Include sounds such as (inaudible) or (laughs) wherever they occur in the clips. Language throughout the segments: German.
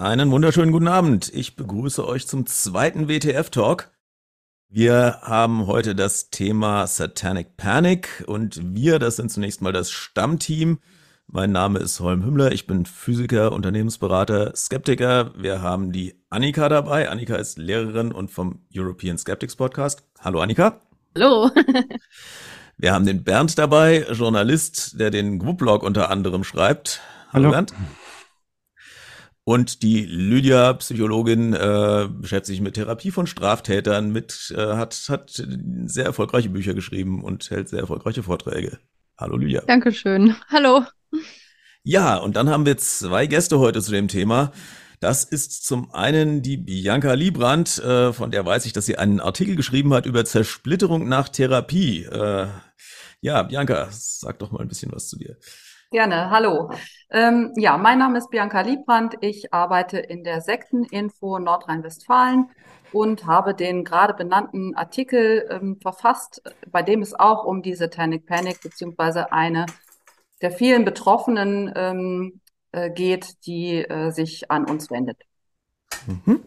Einen wunderschönen guten Abend. Ich begrüße euch zum zweiten WTF-Talk. Wir haben heute das Thema Satanic Panic und wir, das sind zunächst mal das Stammteam. Mein Name ist Holm Hümmler, ich bin Physiker, Unternehmensberater, Skeptiker. Wir haben die Annika dabei. Annika ist Lehrerin und vom European Skeptics Podcast. Hallo Annika. Hallo. (laughs) Wir haben den Bernd dabei, Journalist, der den Gwublog unter anderem schreibt. Hallo, Hallo. Bernd. Und die Lydia, Psychologin, äh, beschäftigt sich mit Therapie von Straftätern, mit, äh, hat, hat sehr erfolgreiche Bücher geschrieben und hält sehr erfolgreiche Vorträge. Hallo Lydia. Dankeschön. Hallo. Ja, und dann haben wir zwei Gäste heute zu dem Thema. Das ist zum einen die Bianca Liebrand, äh, von der weiß ich, dass sie einen Artikel geschrieben hat über Zersplitterung nach Therapie. Äh, ja, Bianca, sag doch mal ein bisschen was zu dir. Gerne, hallo. Ähm, ja, mein Name ist Bianca Liebrandt. Ich arbeite in der Sekteninfo Nordrhein-Westfalen und habe den gerade benannten Artikel ähm, verfasst, bei dem es auch um die Satanic Panic beziehungsweise eine der vielen Betroffenen ähm, äh, geht, die äh, sich an uns wendet. Mhm.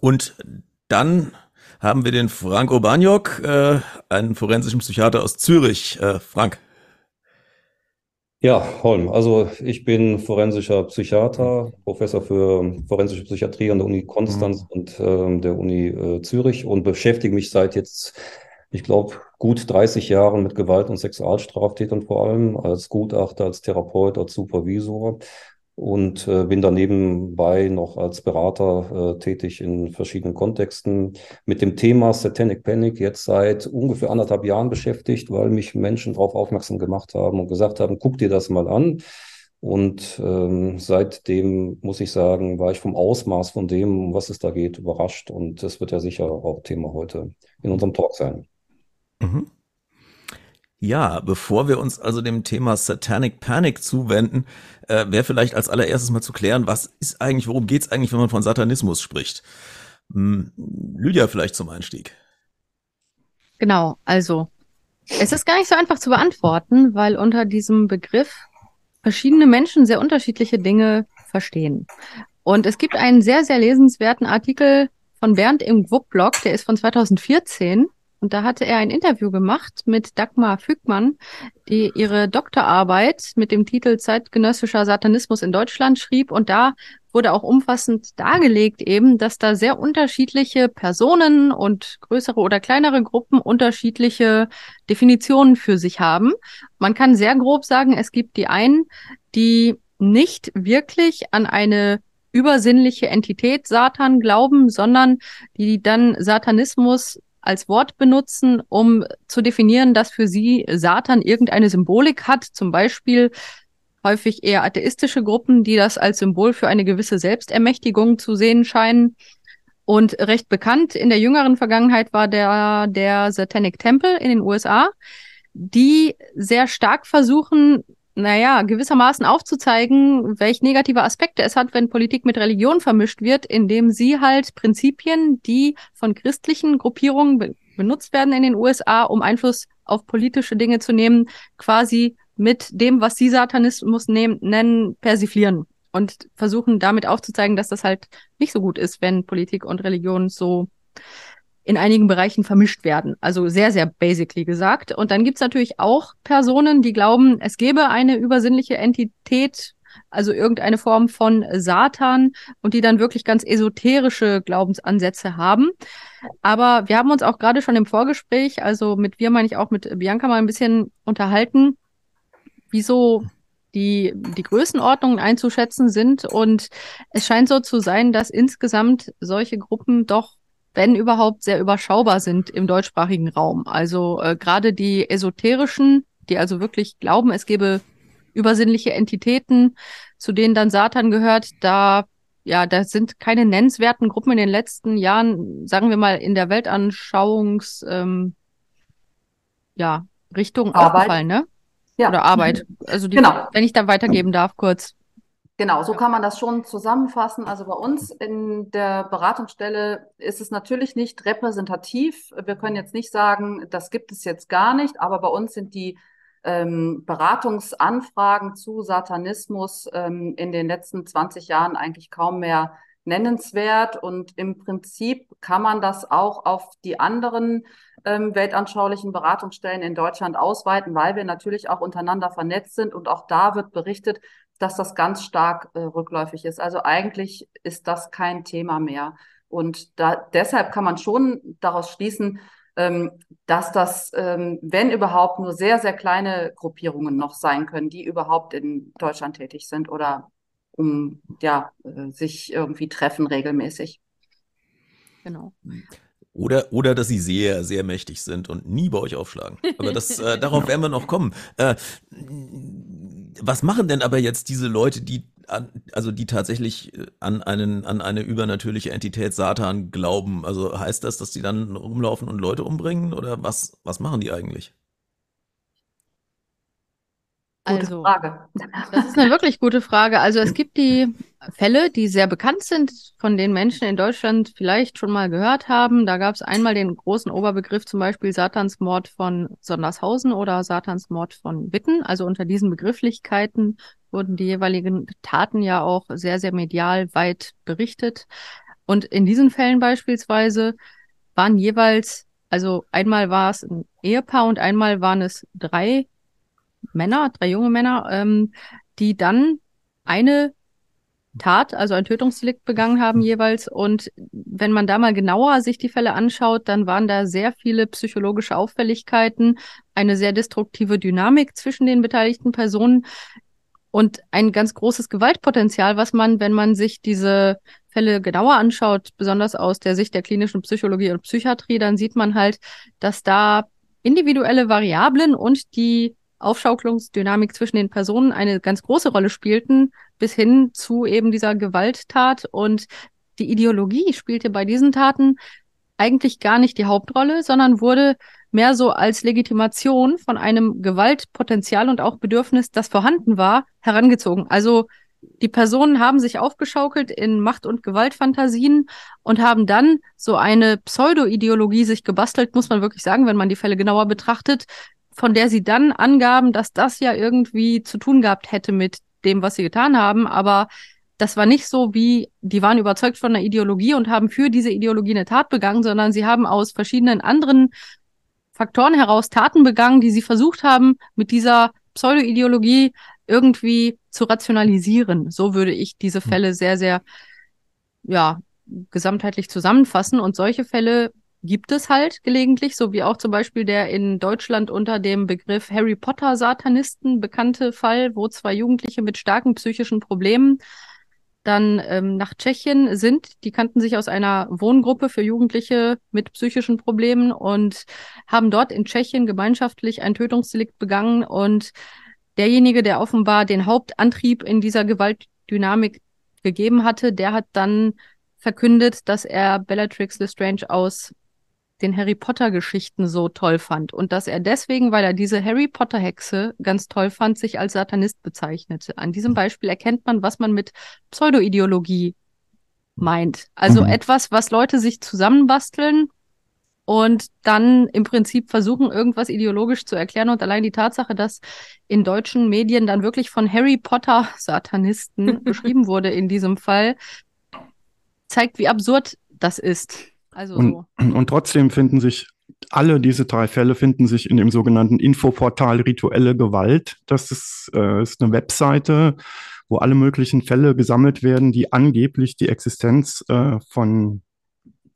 Und dann haben wir den Frank Urbaniok, äh, einen forensischen Psychiater aus Zürich. Äh, Frank. Ja, Holm, also ich bin forensischer Psychiater, Professor für forensische Psychiatrie an der Uni Konstanz mhm. und äh, der Uni äh, Zürich und beschäftige mich seit jetzt, ich glaube, gut 30 Jahren mit Gewalt- und Sexualstraftätern vor allem, als Gutachter, als Therapeut, als Supervisor und äh, bin daneben bei noch als Berater äh, tätig in verschiedenen Kontexten mit dem Thema Satanic Panic jetzt seit ungefähr anderthalb Jahren beschäftigt, weil mich Menschen darauf aufmerksam gemacht haben und gesagt haben, guck dir das mal an. Und ähm, seitdem muss ich sagen, war ich vom Ausmaß von dem, um was es da geht, überrascht. Und das wird ja sicher auch Thema heute in unserem Talk sein. Mhm. Ja, bevor wir uns also dem Thema Satanic Panic zuwenden, äh, wäre vielleicht als allererstes mal zu klären, was ist eigentlich, worum geht's eigentlich, wenn man von Satanismus spricht? Hm, Lydia vielleicht zum Einstieg. Genau, also es ist gar nicht so einfach zu beantworten, weil unter diesem Begriff verschiedene Menschen sehr unterschiedliche Dinge verstehen. Und es gibt einen sehr, sehr lesenswerten Artikel von Bernd im WUP-Blog, der ist von 2014 und da hatte er ein Interview gemacht mit Dagmar Fügmann, die ihre Doktorarbeit mit dem Titel Zeitgenössischer Satanismus in Deutschland schrieb. Und da wurde auch umfassend dargelegt eben, dass da sehr unterschiedliche Personen und größere oder kleinere Gruppen unterschiedliche Definitionen für sich haben. Man kann sehr grob sagen, es gibt die einen, die nicht wirklich an eine übersinnliche Entität Satan glauben, sondern die dann Satanismus als Wort benutzen, um zu definieren, dass für sie Satan irgendeine Symbolik hat, zum Beispiel häufig eher atheistische Gruppen, die das als Symbol für eine gewisse Selbstermächtigung zu sehen scheinen. Und recht bekannt in der jüngeren Vergangenheit war der, der Satanic Temple in den USA, die sehr stark versuchen, naja, gewissermaßen aufzuzeigen, welche negative Aspekte es hat, wenn Politik mit Religion vermischt wird, indem sie halt Prinzipien, die von christlichen Gruppierungen be benutzt werden in den USA, um Einfluss auf politische Dinge zu nehmen, quasi mit dem, was sie Satanismus nennen, persiflieren. Und versuchen damit aufzuzeigen, dass das halt nicht so gut ist, wenn Politik und Religion so in einigen Bereichen vermischt werden. Also sehr, sehr basically gesagt. Und dann gibt's natürlich auch Personen, die glauben, es gäbe eine übersinnliche Entität, also irgendeine Form von Satan und die dann wirklich ganz esoterische Glaubensansätze haben. Aber wir haben uns auch gerade schon im Vorgespräch, also mit wir meine ich auch mit Bianca mal ein bisschen unterhalten, wieso die, die Größenordnungen einzuschätzen sind. Und es scheint so zu sein, dass insgesamt solche Gruppen doch wenn überhaupt, sehr überschaubar sind im deutschsprachigen Raum. Also äh, gerade die esoterischen, die also wirklich glauben, es gebe übersinnliche Entitäten, zu denen dann Satan gehört, da ja, da sind keine nennenswerten Gruppen in den letzten Jahren, sagen wir mal, in der Weltanschauungs ähm, ja, Richtung Arbeit. aufgefallen, ne? Ja. Oder Arbeit. Also die, genau. wenn ich da weitergeben darf, kurz. Genau, so kann man das schon zusammenfassen. Also bei uns in der Beratungsstelle ist es natürlich nicht repräsentativ. Wir können jetzt nicht sagen, das gibt es jetzt gar nicht, aber bei uns sind die ähm, Beratungsanfragen zu Satanismus ähm, in den letzten 20 Jahren eigentlich kaum mehr nennenswert. Und im Prinzip kann man das auch auf die anderen ähm, weltanschaulichen Beratungsstellen in Deutschland ausweiten, weil wir natürlich auch untereinander vernetzt sind. Und auch da wird berichtet, dass das ganz stark äh, rückläufig ist. Also eigentlich ist das kein Thema mehr. Und da, deshalb kann man schon daraus schließen, ähm, dass das, ähm, wenn überhaupt, nur sehr, sehr kleine Gruppierungen noch sein können, die überhaupt in Deutschland tätig sind oder um ja, äh, sich irgendwie treffen regelmäßig. Genau. Oder, oder dass sie sehr, sehr mächtig sind und nie bei euch aufschlagen. Aber das, äh, darauf (laughs) werden wir noch kommen. Äh, was machen denn aber jetzt diese Leute, die an, also die tatsächlich äh, an einen, an eine übernatürliche Entität Satan glauben? Also heißt das, dass die dann rumlaufen und Leute umbringen oder was, was machen die eigentlich? Gute Also, Frage. das ist eine wirklich gute Frage. Also es gibt die Fälle, die sehr bekannt sind, von denen Menschen in Deutschland vielleicht schon mal gehört haben. Da gab es einmal den großen Oberbegriff, zum Beispiel Satansmord von Sondershausen oder Satansmord von Witten. Also unter diesen Begrifflichkeiten wurden die jeweiligen Taten ja auch sehr, sehr medial weit berichtet. Und in diesen Fällen beispielsweise waren jeweils, also einmal war es ein Ehepaar und einmal waren es drei Männer, drei junge Männer, ähm, die dann eine Tat, also ein Tötungsdelikt begangen haben jeweils. Und wenn man da mal genauer sich die Fälle anschaut, dann waren da sehr viele psychologische Auffälligkeiten, eine sehr destruktive Dynamik zwischen den beteiligten Personen und ein ganz großes Gewaltpotenzial, was man, wenn man sich diese Fälle genauer anschaut, besonders aus der Sicht der klinischen Psychologie und Psychiatrie, dann sieht man halt, dass da individuelle Variablen und die Aufschaukelungsdynamik zwischen den Personen eine ganz große Rolle spielten, bis hin zu eben dieser Gewalttat. Und die Ideologie spielte bei diesen Taten eigentlich gar nicht die Hauptrolle, sondern wurde mehr so als Legitimation von einem Gewaltpotenzial und auch Bedürfnis, das vorhanden war, herangezogen. Also die Personen haben sich aufgeschaukelt in Macht- und Gewaltfantasien und haben dann so eine Pseudo-Ideologie sich gebastelt, muss man wirklich sagen, wenn man die Fälle genauer betrachtet, von der sie dann angaben, dass das ja irgendwie zu tun gehabt hätte mit dem, was sie getan haben. Aber das war nicht so wie, die waren überzeugt von einer Ideologie und haben für diese Ideologie eine Tat begangen, sondern sie haben aus verschiedenen anderen Faktoren heraus Taten begangen, die sie versucht haben, mit dieser Pseudo-Ideologie irgendwie zu rationalisieren. So würde ich diese Fälle sehr, sehr, ja, gesamtheitlich zusammenfassen. Und solche Fälle gibt es halt gelegentlich, so wie auch zum Beispiel der in Deutschland unter dem Begriff Harry Potter Satanisten bekannte Fall, wo zwei Jugendliche mit starken psychischen Problemen dann ähm, nach Tschechien sind. Die kannten sich aus einer Wohngruppe für Jugendliche mit psychischen Problemen und haben dort in Tschechien gemeinschaftlich ein Tötungsdelikt begangen. Und derjenige, der offenbar den Hauptantrieb in dieser Gewaltdynamik gegeben hatte, der hat dann verkündet, dass er Bellatrix Lestrange aus den Harry Potter Geschichten so toll fand und dass er deswegen, weil er diese Harry Potter Hexe ganz toll fand, sich als Satanist bezeichnete. An diesem Beispiel erkennt man, was man mit Pseudoideologie meint. Also mhm. etwas, was Leute sich zusammenbasteln und dann im Prinzip versuchen, irgendwas ideologisch zu erklären. Und allein die Tatsache, dass in deutschen Medien dann wirklich von Harry Potter (laughs) Satanisten (laughs) beschrieben wurde in diesem Fall, zeigt, wie absurd das ist. Also und, so. (clears throat) und trotzdem finden sich alle diese drei Fälle finden sich in dem sogenannten Infoportal Rituelle Gewalt. Das ist, äh, ist eine Webseite, wo alle möglichen Fälle gesammelt werden, die angeblich die Existenz äh, von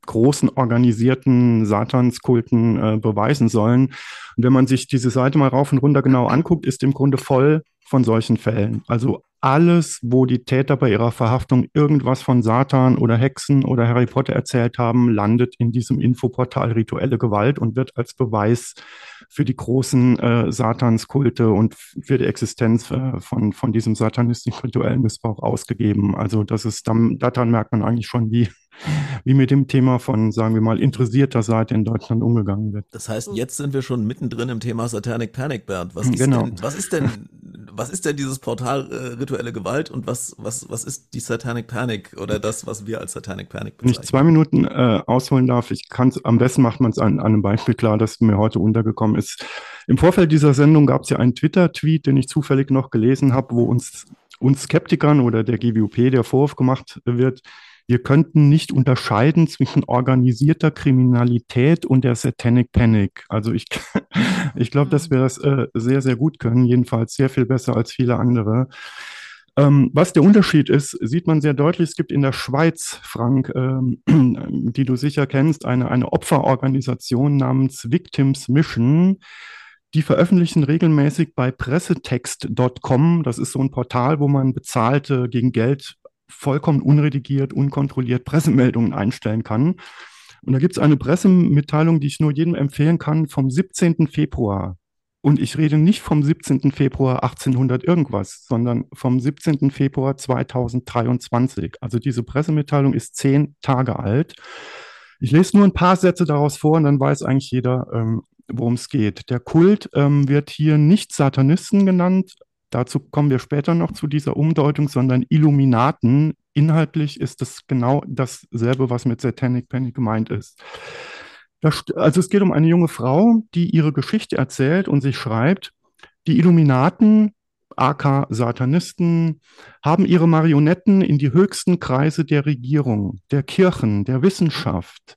großen organisierten Satanskulten äh, beweisen sollen. Und wenn man sich diese Seite mal rauf und runter genau anguckt, ist im Grunde voll von solchen Fällen. Also alles, wo die Täter bei ihrer Verhaftung irgendwas von Satan oder Hexen oder Harry Potter erzählt haben, landet in diesem Infoportal rituelle Gewalt und wird als Beweis für die großen äh, Satanskulte und für die Existenz äh, von, von diesem satanistischen rituellen Missbrauch ausgegeben. Also das ist, dann, daran merkt man eigentlich schon, wie, wie mit dem Thema von, sagen wir mal, interessierter Seite in Deutschland umgegangen wird. Das heißt, jetzt sind wir schon mittendrin im Thema Satanic Panic, Bernd. Was ist Genau. denn, was ist denn, was ist denn dieses Portal äh, rituelle Gewalt und was, was, was ist die Satanic Panic oder das, was wir als Satanic Panic bezeichnen? Wenn ich zwei Minuten äh, ausholen darf, ich kann es, am besten macht man es an, an, einem Beispiel klar, das mir heute untergekommen ist. Im Vorfeld dieser Sendung gab es ja einen Twitter-Tweet, den ich zufällig noch gelesen habe, wo uns, uns Skeptikern oder der GWP der Vorwurf gemacht wird, wir könnten nicht unterscheiden zwischen organisierter Kriminalität und der Satanic Panic. Also ich, (laughs) ich glaube, dass wir das äh, sehr, sehr gut können, jedenfalls sehr viel besser als viele andere. Ähm, was der Unterschied ist, sieht man sehr deutlich. Es gibt in der Schweiz, Frank, ähm, (clears throat) die du sicher kennst, eine, eine Opferorganisation namens Victims Mission. Die veröffentlichen regelmäßig bei pressetext.com. Das ist so ein Portal, wo man bezahlte gegen Geld vollkommen unredigiert, unkontrolliert Pressemeldungen einstellen kann. Und da gibt es eine Pressemitteilung, die ich nur jedem empfehlen kann, vom 17. Februar. Und ich rede nicht vom 17. Februar 1800 irgendwas, sondern vom 17. Februar 2023. Also diese Pressemitteilung ist zehn Tage alt. Ich lese nur ein paar Sätze daraus vor und dann weiß eigentlich jeder, ähm, worum es geht. Der Kult ähm, wird hier nicht Satanisten genannt, Dazu kommen wir später noch zu dieser Umdeutung, sondern Illuminaten. Inhaltlich ist es genau dasselbe, was mit Satanic Panic gemeint ist. Das, also es geht um eine junge Frau, die ihre Geschichte erzählt und sich schreibt, die Illuminaten, AK Satanisten, haben ihre Marionetten in die höchsten Kreise der Regierung, der Kirchen, der Wissenschaft,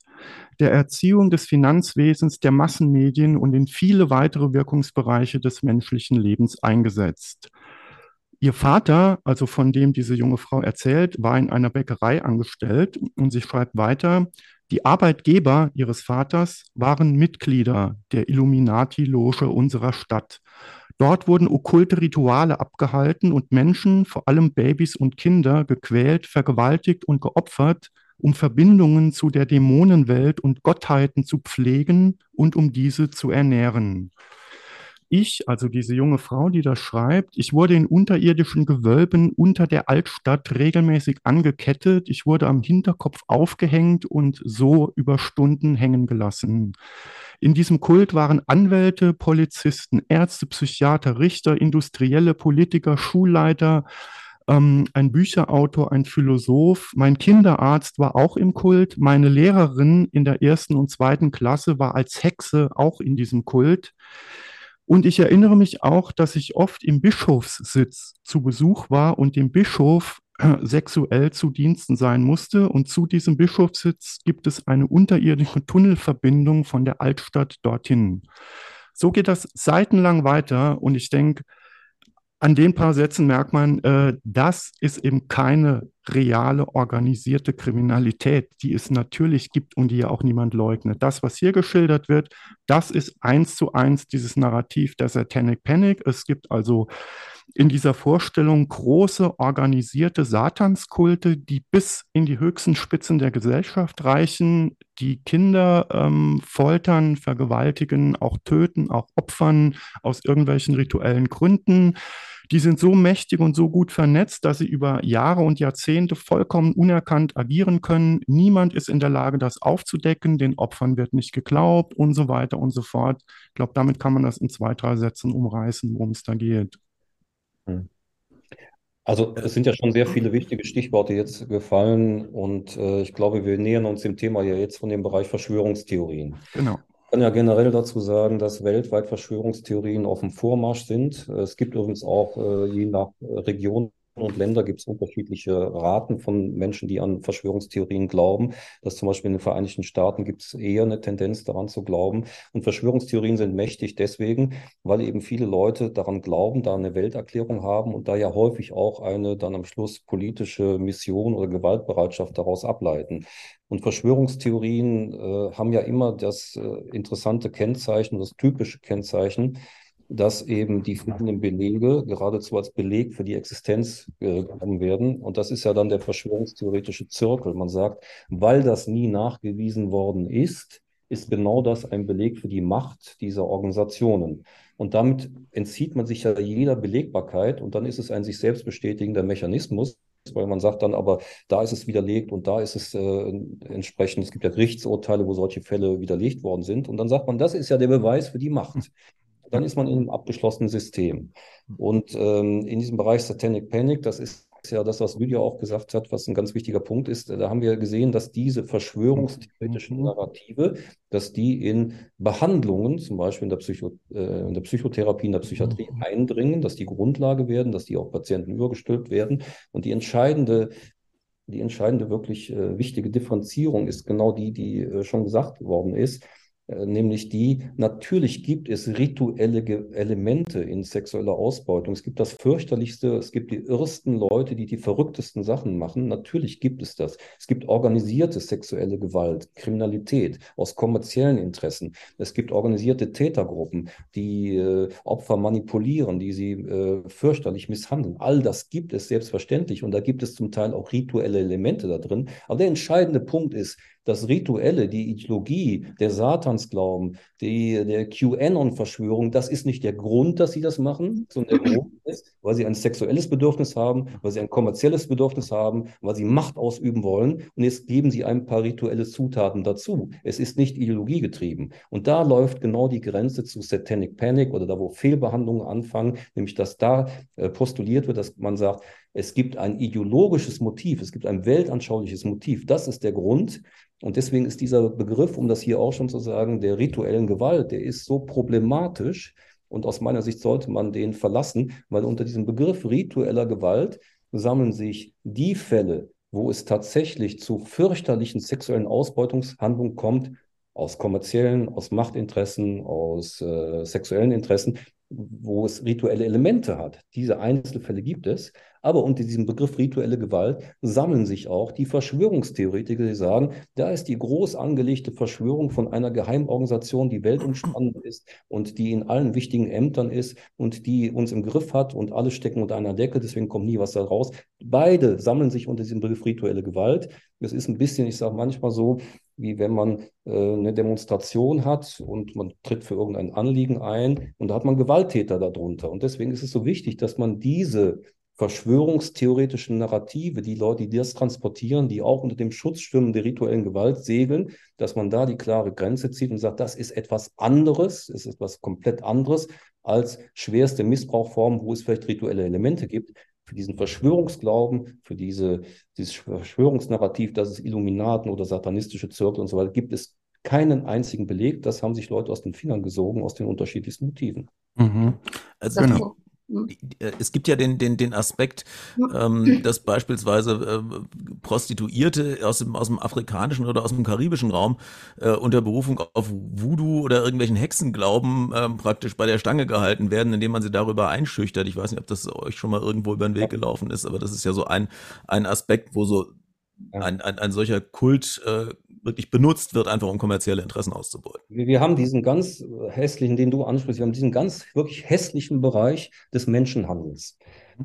der Erziehung des Finanzwesens, der Massenmedien und in viele weitere Wirkungsbereiche des menschlichen Lebens eingesetzt. Ihr Vater, also von dem diese junge Frau erzählt, war in einer Bäckerei angestellt und sie schreibt weiter, die Arbeitgeber ihres Vaters waren Mitglieder der Illuminati-Loge unserer Stadt. Dort wurden okkulte Rituale abgehalten und Menschen, vor allem Babys und Kinder, gequält, vergewaltigt und geopfert, um Verbindungen zu der Dämonenwelt und Gottheiten zu pflegen und um diese zu ernähren. Ich, also diese junge Frau, die das schreibt, ich wurde in unterirdischen Gewölben unter der Altstadt regelmäßig angekettet, ich wurde am Hinterkopf aufgehängt und so über Stunden hängen gelassen. In diesem Kult waren Anwälte, Polizisten, Ärzte, Psychiater, Richter, Industrielle, Politiker, Schulleiter, ähm, ein Bücherautor, ein Philosoph. Mein Kinderarzt war auch im Kult. Meine Lehrerin in der ersten und zweiten Klasse war als Hexe auch in diesem Kult. Und ich erinnere mich auch, dass ich oft im Bischofssitz zu Besuch war und dem Bischof äh, sexuell zu Diensten sein musste. Und zu diesem Bischofssitz gibt es eine unterirdische Tunnelverbindung von der Altstadt dorthin. So geht das seitenlang weiter. Und ich denke, an den paar Sätzen merkt man, äh, das ist eben keine reale organisierte Kriminalität, die es natürlich gibt und die ja auch niemand leugnet. Das, was hier geschildert wird, das ist eins zu eins dieses Narrativ der Satanic Panic. Es gibt also in dieser Vorstellung große organisierte Satanskulte, die bis in die höchsten Spitzen der Gesellschaft reichen, die Kinder ähm, foltern, vergewaltigen, auch töten, auch opfern aus irgendwelchen rituellen Gründen. Die sind so mächtig und so gut vernetzt, dass sie über Jahre und Jahrzehnte vollkommen unerkannt agieren können. Niemand ist in der Lage, das aufzudecken. Den Opfern wird nicht geglaubt und so weiter und so fort. Ich glaube, damit kann man das in zwei, drei Sätzen umreißen, worum es da geht. Hm. Also es sind ja schon sehr viele wichtige Stichworte jetzt gefallen und äh, ich glaube, wir nähern uns dem Thema ja jetzt von dem Bereich Verschwörungstheorien. Genau kann ja generell dazu sagen, dass weltweit Verschwörungstheorien auf dem Vormarsch sind. Es gibt übrigens auch äh, je nach Region und Länder gibt es unterschiedliche Raten von Menschen, die an Verschwörungstheorien glauben. Dass zum Beispiel in den Vereinigten Staaten gibt es eher eine Tendenz daran zu glauben. Und Verschwörungstheorien sind mächtig deswegen, weil eben viele Leute daran glauben, da eine Welterklärung haben und da ja häufig auch eine dann am Schluss politische Mission oder Gewaltbereitschaft daraus ableiten. Und Verschwörungstheorien äh, haben ja immer das äh, interessante Kennzeichen, das typische Kennzeichen, dass eben die fehlenden Belege geradezu als Beleg für die Existenz äh, genommen werden. Und das ist ja dann der verschwörungstheoretische Zirkel. Man sagt, weil das nie nachgewiesen worden ist, ist genau das ein Beleg für die Macht dieser Organisationen. Und damit entzieht man sich ja jeder Belegbarkeit und dann ist es ein sich selbst bestätigender Mechanismus, weil man sagt dann aber, da ist es widerlegt und da ist es äh, entsprechend, es gibt ja Gerichtsurteile, wo solche Fälle widerlegt worden sind. Und dann sagt man, das ist ja der Beweis für die Macht. Dann ist man in einem abgeschlossenen System. Und ähm, in diesem Bereich Satanic Panic, das ist ja das, was Lydia auch gesagt hat, was ein ganz wichtiger Punkt ist. Da haben wir gesehen, dass diese verschwörungstheoretischen mhm. Narrative, dass die in Behandlungen, zum Beispiel in der, Psycho, äh, in der Psychotherapie, in der Psychiatrie mhm. eindringen, dass die Grundlage werden, dass die auch Patienten übergestülpt werden. Und die entscheidende die entscheidende, wirklich äh, wichtige Differenzierung ist genau die, die äh, schon gesagt worden ist nämlich die, natürlich gibt es rituelle Elemente in sexueller Ausbeutung. Es gibt das fürchterlichste, es gibt die irrsten Leute, die die verrücktesten Sachen machen. Natürlich gibt es das. Es gibt organisierte sexuelle Gewalt, Kriminalität aus kommerziellen Interessen. Es gibt organisierte Tätergruppen, die äh, Opfer manipulieren, die sie äh, fürchterlich misshandeln. All das gibt es selbstverständlich und da gibt es zum Teil auch rituelle Elemente da drin. Aber der entscheidende Punkt ist, das Rituelle, die Ideologie, der Satansglauben, die, der QAnon-Verschwörung, das ist nicht der Grund, dass sie das machen, sondern der Grund (clears throat) ist, weil sie ein sexuelles Bedürfnis haben, weil sie ein kommerzielles Bedürfnis haben, weil sie Macht ausüben wollen. Und jetzt geben sie ein paar rituelle Zutaten dazu. Es ist nicht ideologiegetrieben. Und da läuft genau die Grenze zu Satanic Panic oder da, wo Fehlbehandlungen anfangen, nämlich dass da äh, postuliert wird, dass man sagt, es gibt ein ideologisches Motiv, es gibt ein weltanschauliches Motiv. Das ist der Grund. Und deswegen ist dieser Begriff, um das hier auch schon zu sagen, der rituellen Gewalt, der ist so problematisch. Und aus meiner Sicht sollte man den verlassen, weil unter diesem Begriff ritueller Gewalt sammeln sich die Fälle, wo es tatsächlich zu fürchterlichen sexuellen Ausbeutungshandlungen kommt, aus kommerziellen, aus Machtinteressen, aus äh, sexuellen Interessen, wo es rituelle Elemente hat. Diese Einzelfälle gibt es, aber unter diesem Begriff rituelle Gewalt sammeln sich auch die Verschwörungstheoretiker, die sagen, da ist die groß angelegte Verschwörung von einer Geheimorganisation, die weltumspannend ist und die in allen wichtigen Ämtern ist und die uns im Griff hat und alle stecken unter einer Decke, deswegen kommt nie was da raus. Beide sammeln sich unter diesem Begriff rituelle Gewalt. Es ist ein bisschen, ich sage manchmal so, wie wenn man äh, eine Demonstration hat und man tritt für irgendein Anliegen ein und da hat man Gewalttäter darunter. Und deswegen ist es so wichtig, dass man diese verschwörungstheoretischen Narrative, die Leute, die das transportieren, die auch unter dem Schutzstimmen der rituellen Gewalt segeln, dass man da die klare Grenze zieht und sagt, das ist etwas anderes, es ist etwas komplett anderes als schwerste Missbrauchformen, wo es vielleicht rituelle Elemente gibt. Für diesen Verschwörungsglauben, für diese, dieses Verschwörungsnarrativ, dass es Illuminaten oder satanistische Zirkel und so weiter gibt, es keinen einzigen Beleg. Das haben sich Leute aus den Fingern gesogen, aus den unterschiedlichsten Motiven. Mhm. Also genau. Hm. Äh, es gibt ja den, den, den Aspekt, ähm, dass beispielsweise äh, Prostituierte aus dem, aus dem afrikanischen oder aus dem karibischen Raum äh, unter Berufung auf Voodoo oder irgendwelchen Hexenglauben äh, praktisch bei der Stange gehalten werden, indem man sie darüber einschüchtert. Ich weiß nicht, ob das euch schon mal irgendwo über den Weg gelaufen ist, aber das ist ja so ein, ein Aspekt, wo so ein, ein, ein solcher Kult äh, wirklich benutzt wird, einfach um kommerzielle Interessen auszubeuten. Wir, wir haben diesen ganz hässlichen, den du ansprichst, wir haben diesen ganz wirklich hässlichen Bereich des Menschenhandels.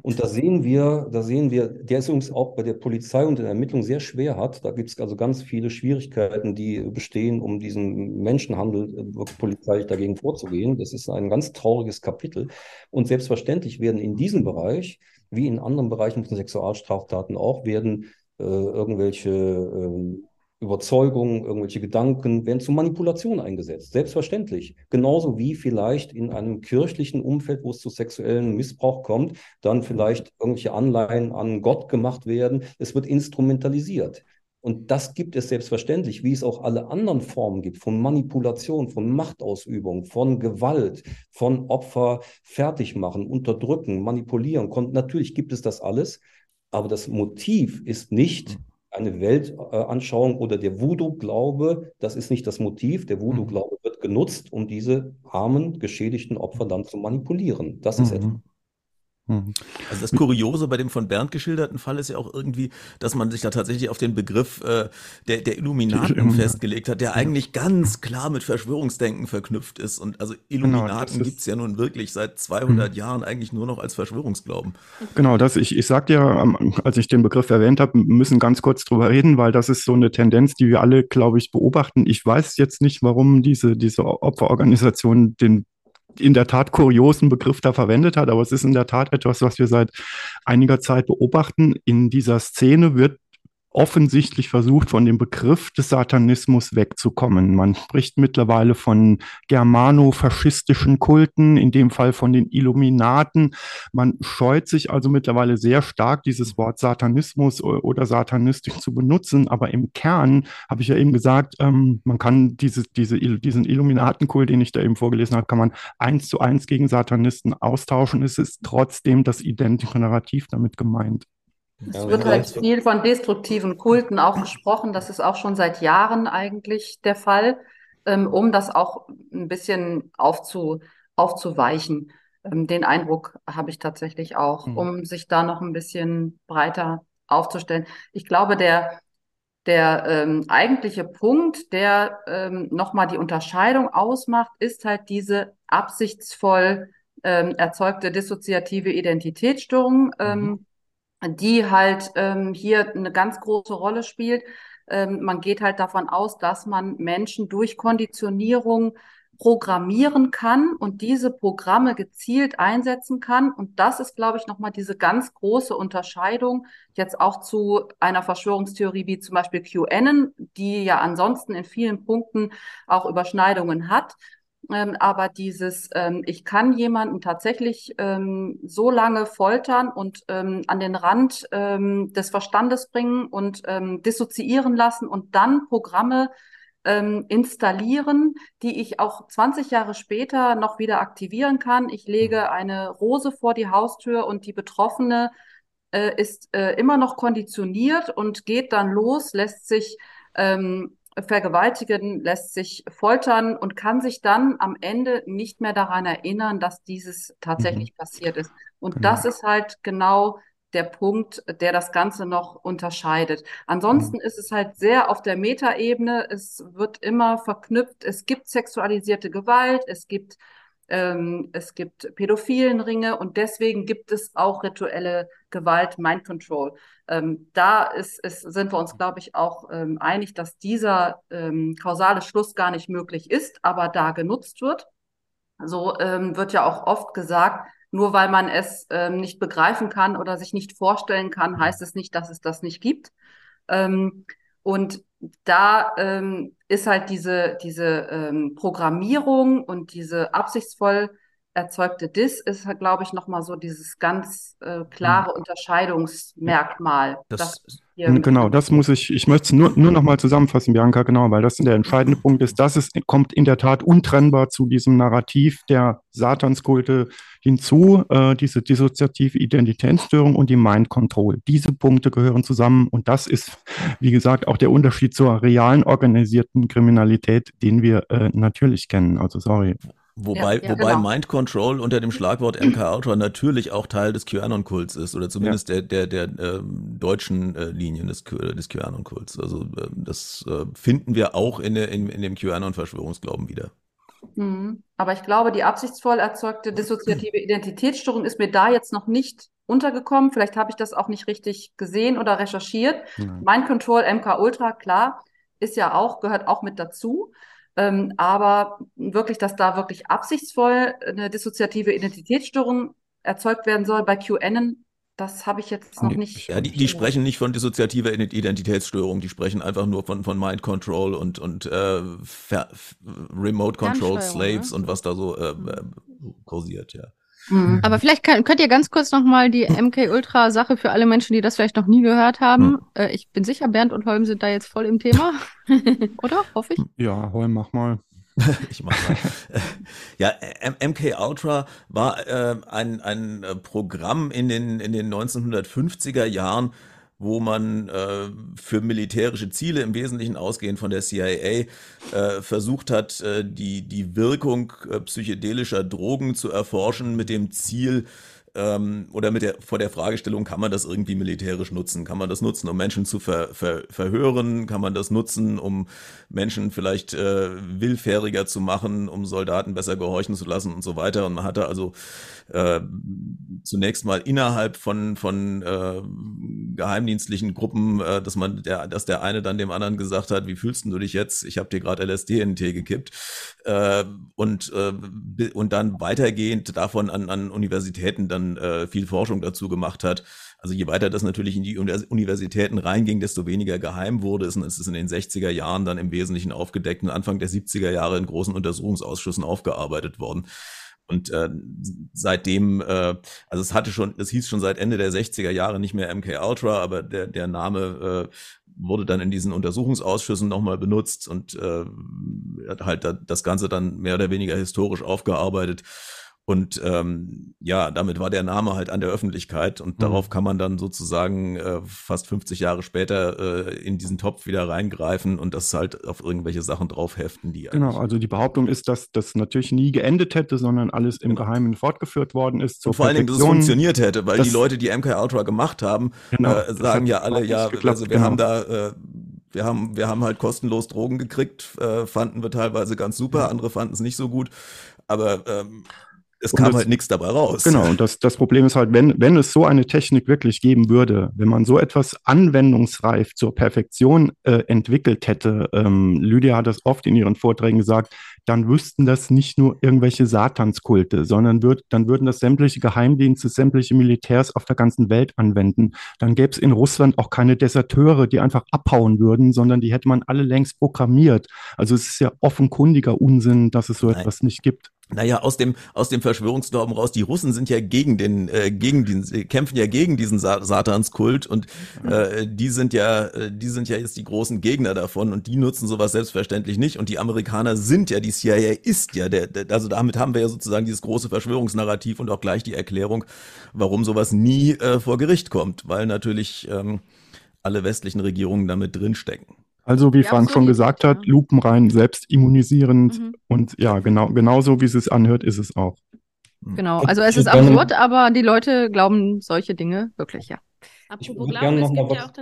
Und da sehen wir, da sehen wir, der ist übrigens auch bei der Polizei und der Ermittlung sehr schwer hat. Da gibt es also ganz viele Schwierigkeiten, die bestehen, um diesen Menschenhandel äh, polizeilich dagegen vorzugehen. Das ist ein ganz trauriges Kapitel. Und selbstverständlich werden in diesem Bereich, wie in anderen Bereichen von Sexualstraftaten auch, werden äh, irgendwelche äh, Überzeugungen, irgendwelche Gedanken werden zur Manipulation eingesetzt. Selbstverständlich. Genauso wie vielleicht in einem kirchlichen Umfeld, wo es zu sexuellen Missbrauch kommt, dann vielleicht irgendwelche Anleihen an Gott gemacht werden. Es wird instrumentalisiert. Und das gibt es selbstverständlich, wie es auch alle anderen Formen gibt, von Manipulation, von Machtausübung, von Gewalt, von Opfer fertig machen, unterdrücken, manipulieren. Natürlich gibt es das alles, aber das Motiv ist nicht eine Weltanschauung oder der Voodoo-Glaube, das ist nicht das Motiv. Der Voodoo-Glaube wird genutzt, um diese armen, geschädigten Opfer dann zu manipulieren. Das ist mhm. etwas. Mhm. Also das Kuriose bei dem von Bernd geschilderten Fall ist ja auch irgendwie, dass man sich da tatsächlich auf den Begriff äh, der, der Illuminaten Illuminat. festgelegt hat, der eigentlich ganz klar mit Verschwörungsdenken verknüpft ist. Und also Illuminaten genau, gibt es ja nun wirklich seit 200 mhm. Jahren eigentlich nur noch als Verschwörungsglauben. Genau, das ich, ich sagte ja, als ich den Begriff erwähnt habe, müssen ganz kurz drüber reden, weil das ist so eine Tendenz, die wir alle, glaube ich, beobachten. Ich weiß jetzt nicht, warum diese, diese Opferorganisation den in der Tat kuriosen Begriff da verwendet hat, aber es ist in der Tat etwas, was wir seit einiger Zeit beobachten. In dieser Szene wird offensichtlich versucht, von dem Begriff des Satanismus wegzukommen. Man spricht mittlerweile von germano-faschistischen Kulten, in dem Fall von den Illuminaten. Man scheut sich also mittlerweile sehr stark, dieses Wort Satanismus oder Satanistisch zu benutzen. Aber im Kern habe ich ja eben gesagt, ähm, man kann diese, diese, diesen Illuminatenkult, den ich da eben vorgelesen habe, kann man eins zu eins gegen Satanisten austauschen. Es ist trotzdem das identische Narrativ damit gemeint. Es wird halt viel von destruktiven Kulten auch gesprochen. Das ist auch schon seit Jahren eigentlich der Fall, ähm, um das auch ein bisschen aufzu, aufzuweichen. Ähm, den Eindruck habe ich tatsächlich auch, mhm. um sich da noch ein bisschen breiter aufzustellen. Ich glaube, der, der ähm, eigentliche Punkt, der ähm, nochmal die Unterscheidung ausmacht, ist halt diese absichtsvoll ähm, erzeugte dissoziative Identitätsstörung. Ähm, mhm die halt ähm, hier eine ganz große Rolle spielt. Ähm, man geht halt davon aus, dass man Menschen durch Konditionierung programmieren kann und diese Programme gezielt einsetzen kann. Und das ist, glaube ich, nochmal diese ganz große Unterscheidung jetzt auch zu einer Verschwörungstheorie wie zum Beispiel QAnon, die ja ansonsten in vielen Punkten auch Überschneidungen hat. Ähm, aber dieses, ähm, ich kann jemanden tatsächlich ähm, so lange foltern und ähm, an den Rand ähm, des Verstandes bringen und ähm, dissoziieren lassen und dann Programme installieren, die ich auch 20 Jahre später noch wieder aktivieren kann. Ich lege mhm. eine Rose vor die Haustür und die Betroffene äh, ist äh, immer noch konditioniert und geht dann los, lässt sich ähm, vergewaltigen, lässt sich foltern und kann sich dann am Ende nicht mehr daran erinnern, dass dieses tatsächlich mhm. passiert ist. Und genau. das ist halt genau der Punkt, der das Ganze noch unterscheidet. Ansonsten mhm. ist es halt sehr auf der Metaebene. Es wird immer verknüpft. Es gibt sexualisierte Gewalt. Es gibt ähm, es gibt pädophilen Ringe und deswegen gibt es auch rituelle Gewalt, Mind Control. Ähm, da ist, ist, sind wir uns, glaube ich, auch ähm, einig, dass dieser ähm, kausale Schluss gar nicht möglich ist, aber da genutzt wird. So ähm, wird ja auch oft gesagt, nur weil man es ähm, nicht begreifen kann oder sich nicht vorstellen kann, heißt es nicht, dass es das nicht gibt. Ähm, und da ähm, ist halt diese, diese ähm, Programmierung und diese absichtsvoll erzeugte Dis ist, glaube ich, nochmal so dieses ganz äh, klare mhm. Unterscheidungsmerkmal. Das, genau, das muss ich, ich möchte es nur, nur nochmal zusammenfassen, Bianca, genau, weil das der entscheidende Punkt ist. Das ist, kommt in der Tat untrennbar zu diesem Narrativ der Satanskulte hinzu, äh, diese dissoziative Identitätsstörung und die Mind Control. Diese Punkte gehören zusammen und das ist, wie gesagt, auch der Unterschied zur realen organisierten Kriminalität, den wir äh, natürlich kennen. Also sorry. Wobei, ja, ja, wobei genau. Mind Control unter dem Schlagwort MK Ultra natürlich auch Teil des QAnon-Kults ist oder zumindest ja. der, der, der äh, deutschen äh, Linien des, des QAnon-Kults. Also äh, das äh, finden wir auch in, in, in dem QAnon-Verschwörungsglauben wieder. Mhm. Aber ich glaube, die absichtsvoll erzeugte dissoziative Identitätsstörung ist mir da jetzt noch nicht untergekommen. Vielleicht habe ich das auch nicht richtig gesehen oder recherchiert. Mhm. Mind Control, MK Ultra, klar, ist ja auch, gehört auch mit dazu. Ähm, aber wirklich, dass da wirklich absichtsvoll eine dissoziative Identitätsstörung erzeugt werden soll bei QAnon, das habe ich jetzt noch nicht. Ja, die, die sprechen nicht von dissoziativer Identitätsstörung, die sprechen einfach nur von, von Mind Control und, und äh, Remote Control Slaves ne? und was da so äh, äh, kursiert, ja. Mhm. Aber vielleicht kann, könnt ihr ganz kurz nochmal die MK Ultra Sache für alle Menschen, die das vielleicht noch nie gehört haben. Mhm. Äh, ich bin sicher, Bernd und Holm sind da jetzt voll im Thema. (laughs) Oder? Hoffe ich. Ja, Holm, mach mal. (laughs) ich mach mal. ja, MK Ultra war äh, ein, ein Programm in den, in den 1950er Jahren, wo man äh, für militärische Ziele im Wesentlichen ausgehend von der CIA äh, versucht hat, äh, die, die Wirkung äh, psychedelischer Drogen zu erforschen mit dem Ziel, ähm, oder mit der, vor der Fragestellung, kann man das irgendwie militärisch nutzen? Kann man das nutzen, um Menschen zu ver, ver, verhören? Kann man das nutzen, um Menschen vielleicht äh, willfähriger zu machen, um Soldaten besser gehorchen zu lassen und so weiter? Und man hatte also äh, zunächst mal innerhalb von, von äh, geheimdienstlichen Gruppen, äh, dass man, der, dass der eine dann dem anderen gesagt hat, wie fühlst du dich jetzt? Ich habe dir gerade LSD in den Tee gekippt. Äh, und, äh, und dann weitergehend davon an, an Universitäten dann dann äh, viel Forschung dazu gemacht hat. Also je weiter das natürlich in die Universitäten reinging, desto weniger geheim wurde es. Und es ist in den 60er Jahren dann im Wesentlichen aufgedeckt und Anfang der 70er Jahre in großen Untersuchungsausschüssen aufgearbeitet worden. Und äh, seitdem, äh, also es hatte schon, es hieß schon seit Ende der 60er Jahre nicht mehr MK Ultra, aber der, der Name äh, wurde dann in diesen Untersuchungsausschüssen nochmal benutzt und äh, hat halt das Ganze dann mehr oder weniger historisch aufgearbeitet. Und ähm, ja, damit war der Name halt an der Öffentlichkeit und mhm. darauf kann man dann sozusagen äh, fast 50 Jahre später äh, in diesen Topf wieder reingreifen und das halt auf irgendwelche Sachen draufheften, die Genau, also die Behauptung ist, dass das natürlich nie geendet hätte, sondern alles im genau. Geheimen fortgeführt worden ist. und vor allen Dingen, dass es funktioniert hätte, weil die Leute, die MK Ultra gemacht haben, genau, äh, sagen ja alle, ja, geklappt, also wir genau. haben da äh, wir haben, wir haben halt kostenlos Drogen gekriegt, äh, fanden wir teilweise ganz super, andere fanden es nicht so gut. Aber ähm, es kam das, halt nichts dabei raus. Genau, und das, das Problem ist halt, wenn, wenn es so eine Technik wirklich geben würde, wenn man so etwas anwendungsreif zur Perfektion äh, entwickelt hätte, ähm, Lydia hat das oft in ihren Vorträgen gesagt, dann wüssten das nicht nur irgendwelche Satanskulte, sondern würd, dann würden das sämtliche Geheimdienste, sämtliche Militärs auf der ganzen Welt anwenden. Dann gäbe es in Russland auch keine Deserteure, die einfach abhauen würden, sondern die hätte man alle längst programmiert. Also es ist ja offenkundiger Unsinn, dass es so Nein. etwas nicht gibt. Naja, aus dem, aus dem Verschwörungsglauben raus, die Russen sind ja gegen den, äh, gegen den, kämpfen ja gegen diesen Sa Satanskult und äh, die sind ja, äh, die sind ja jetzt die großen Gegner davon und die nutzen sowas selbstverständlich nicht und die Amerikaner sind ja, die CIA ist ja der, der also damit haben wir ja sozusagen dieses große Verschwörungsnarrativ und auch gleich die Erklärung, warum sowas nie äh, vor Gericht kommt, weil natürlich ähm, alle westlichen Regierungen damit drinstecken. Also, wie ja, Frank schon gesagt hat, lupenrein, selbstimmunisierend mhm. und ja, genau, genauso wie es sich anhört, ist es auch. Genau, also es ist absurd, aber die Leute glauben solche Dinge wirklich, ja. Apropos Glauben, es gibt ja auch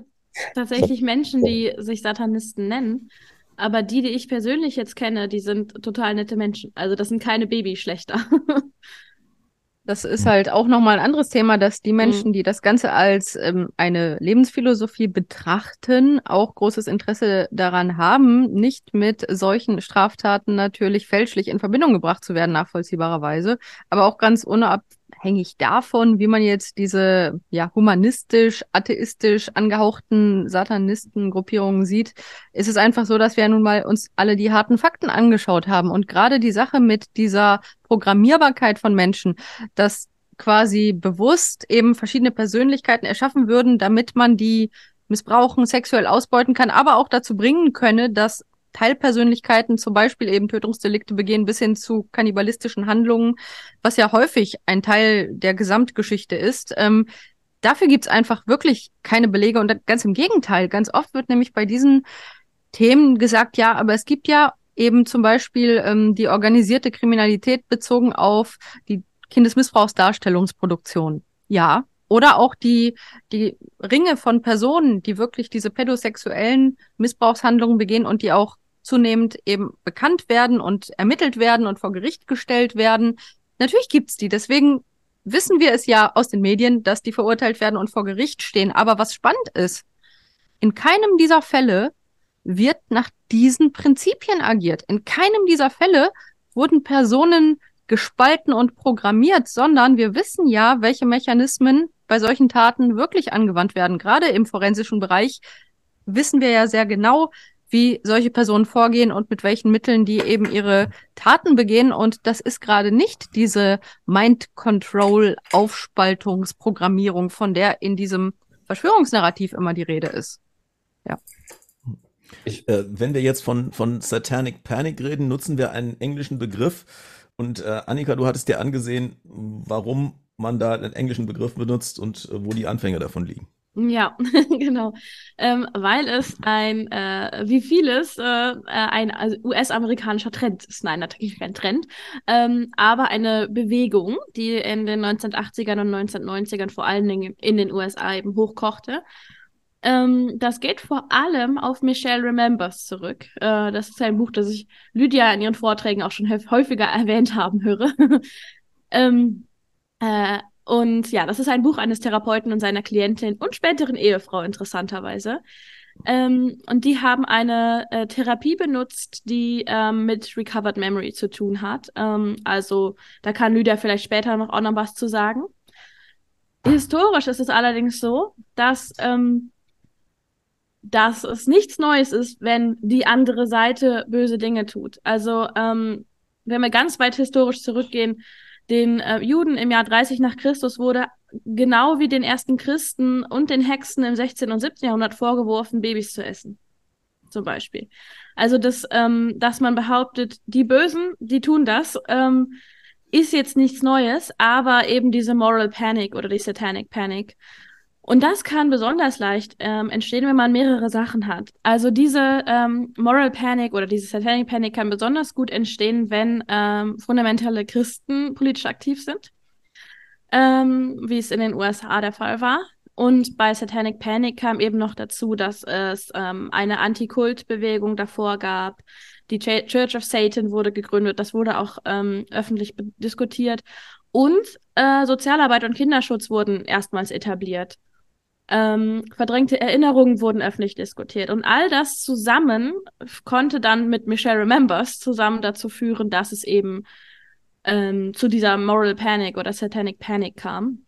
tatsächlich Menschen, die sich Satanisten nennen. Aber die, die ich persönlich jetzt kenne, die sind total nette Menschen. Also das sind keine Babyschlechter. (laughs) Das ist halt auch nochmal ein anderes Thema, dass die Menschen, die das Ganze als ähm, eine Lebensphilosophie betrachten, auch großes Interesse daran haben, nicht mit solchen Straftaten natürlich fälschlich in Verbindung gebracht zu werden, nachvollziehbarerweise, aber auch ganz unab abhängig davon, wie man jetzt diese ja humanistisch, atheistisch angehauchten Satanistengruppierungen sieht, ist es einfach so, dass wir nun mal uns alle die harten Fakten angeschaut haben. Und gerade die Sache mit dieser Programmierbarkeit von Menschen, dass quasi bewusst eben verschiedene Persönlichkeiten erschaffen würden, damit man die missbrauchen, sexuell ausbeuten kann, aber auch dazu bringen könne, dass Teilpersönlichkeiten zum Beispiel eben Tötungsdelikte begehen bis hin zu kannibalistischen Handlungen, was ja häufig ein Teil der Gesamtgeschichte ist. Ähm, dafür gibt's einfach wirklich keine Belege und ganz im Gegenteil. Ganz oft wird nämlich bei diesen Themen gesagt, ja, aber es gibt ja eben zum Beispiel ähm, die organisierte Kriminalität bezogen auf die Kindesmissbrauchsdarstellungsproduktion. Ja, oder auch die, die Ringe von Personen, die wirklich diese pädosexuellen Missbrauchshandlungen begehen und die auch zunehmend eben bekannt werden und ermittelt werden und vor Gericht gestellt werden. Natürlich gibt's die. Deswegen wissen wir es ja aus den Medien, dass die verurteilt werden und vor Gericht stehen. Aber was spannend ist, in keinem dieser Fälle wird nach diesen Prinzipien agiert. In keinem dieser Fälle wurden Personen gespalten und programmiert, sondern wir wissen ja, welche Mechanismen bei solchen Taten wirklich angewandt werden. Gerade im forensischen Bereich wissen wir ja sehr genau, wie solche Personen vorgehen und mit welchen Mitteln die eben ihre Taten begehen. Und das ist gerade nicht diese Mind Control Aufspaltungsprogrammierung, von der in diesem Verschwörungsnarrativ immer die Rede ist. Ja. Ich, äh, wenn wir jetzt von, von Satanic Panic reden, nutzen wir einen englischen Begriff. Und äh, Annika, du hattest dir angesehen, warum man da einen englischen Begriff benutzt und äh, wo die Anfänge davon liegen. Ja, (laughs) genau. Ähm, weil es ein, äh, wie vieles, äh, äh ein also US-amerikanischer Trend ist. Nein, natürlich kein Trend, ähm, aber eine Bewegung, die in den 1980ern und 1990ern vor allen Dingen in den USA eben hochkochte. Ähm, das geht vor allem auf Michelle Remembers zurück. Äh, das ist ein Buch, das ich Lydia in ihren Vorträgen auch schon häufiger (laughs) erwähnt haben höre. (laughs) ähm, äh, und ja, das ist ein Buch eines Therapeuten und seiner Klientin und späteren Ehefrau, interessanterweise. Ähm, und die haben eine äh, Therapie benutzt, die ähm, mit Recovered Memory zu tun hat. Ähm, also da kann Lydia vielleicht später noch auch noch was zu sagen. Historisch ist es allerdings so, dass, ähm, dass es nichts Neues ist, wenn die andere Seite böse Dinge tut. Also, ähm, wenn wir ganz weit historisch zurückgehen, den äh, Juden im Jahr 30 nach Christus wurde genau wie den ersten Christen und den Hexen im 16. und 17. Jahrhundert vorgeworfen, Babys zu essen. Zum Beispiel. Also, dass, ähm, dass man behauptet, die Bösen, die tun das, ähm, ist jetzt nichts Neues, aber eben diese Moral Panic oder die Satanic Panic. Und das kann besonders leicht ähm, entstehen, wenn man mehrere Sachen hat. Also diese ähm, Moral Panic oder diese Satanic Panic kann besonders gut entstehen, wenn ähm, fundamentale Christen politisch aktiv sind, ähm, wie es in den USA der Fall war. Und bei Satanic Panic kam eben noch dazu, dass es ähm, eine Anti-Kult-Bewegung davor gab, die Church of Satan wurde gegründet, das wurde auch ähm, öffentlich diskutiert. Und äh, Sozialarbeit und Kinderschutz wurden erstmals etabliert. Ähm, verdrängte Erinnerungen wurden öffentlich diskutiert. Und all das zusammen konnte dann mit Michelle Remembers zusammen dazu führen, dass es eben ähm, zu dieser Moral Panic oder Satanic Panic kam.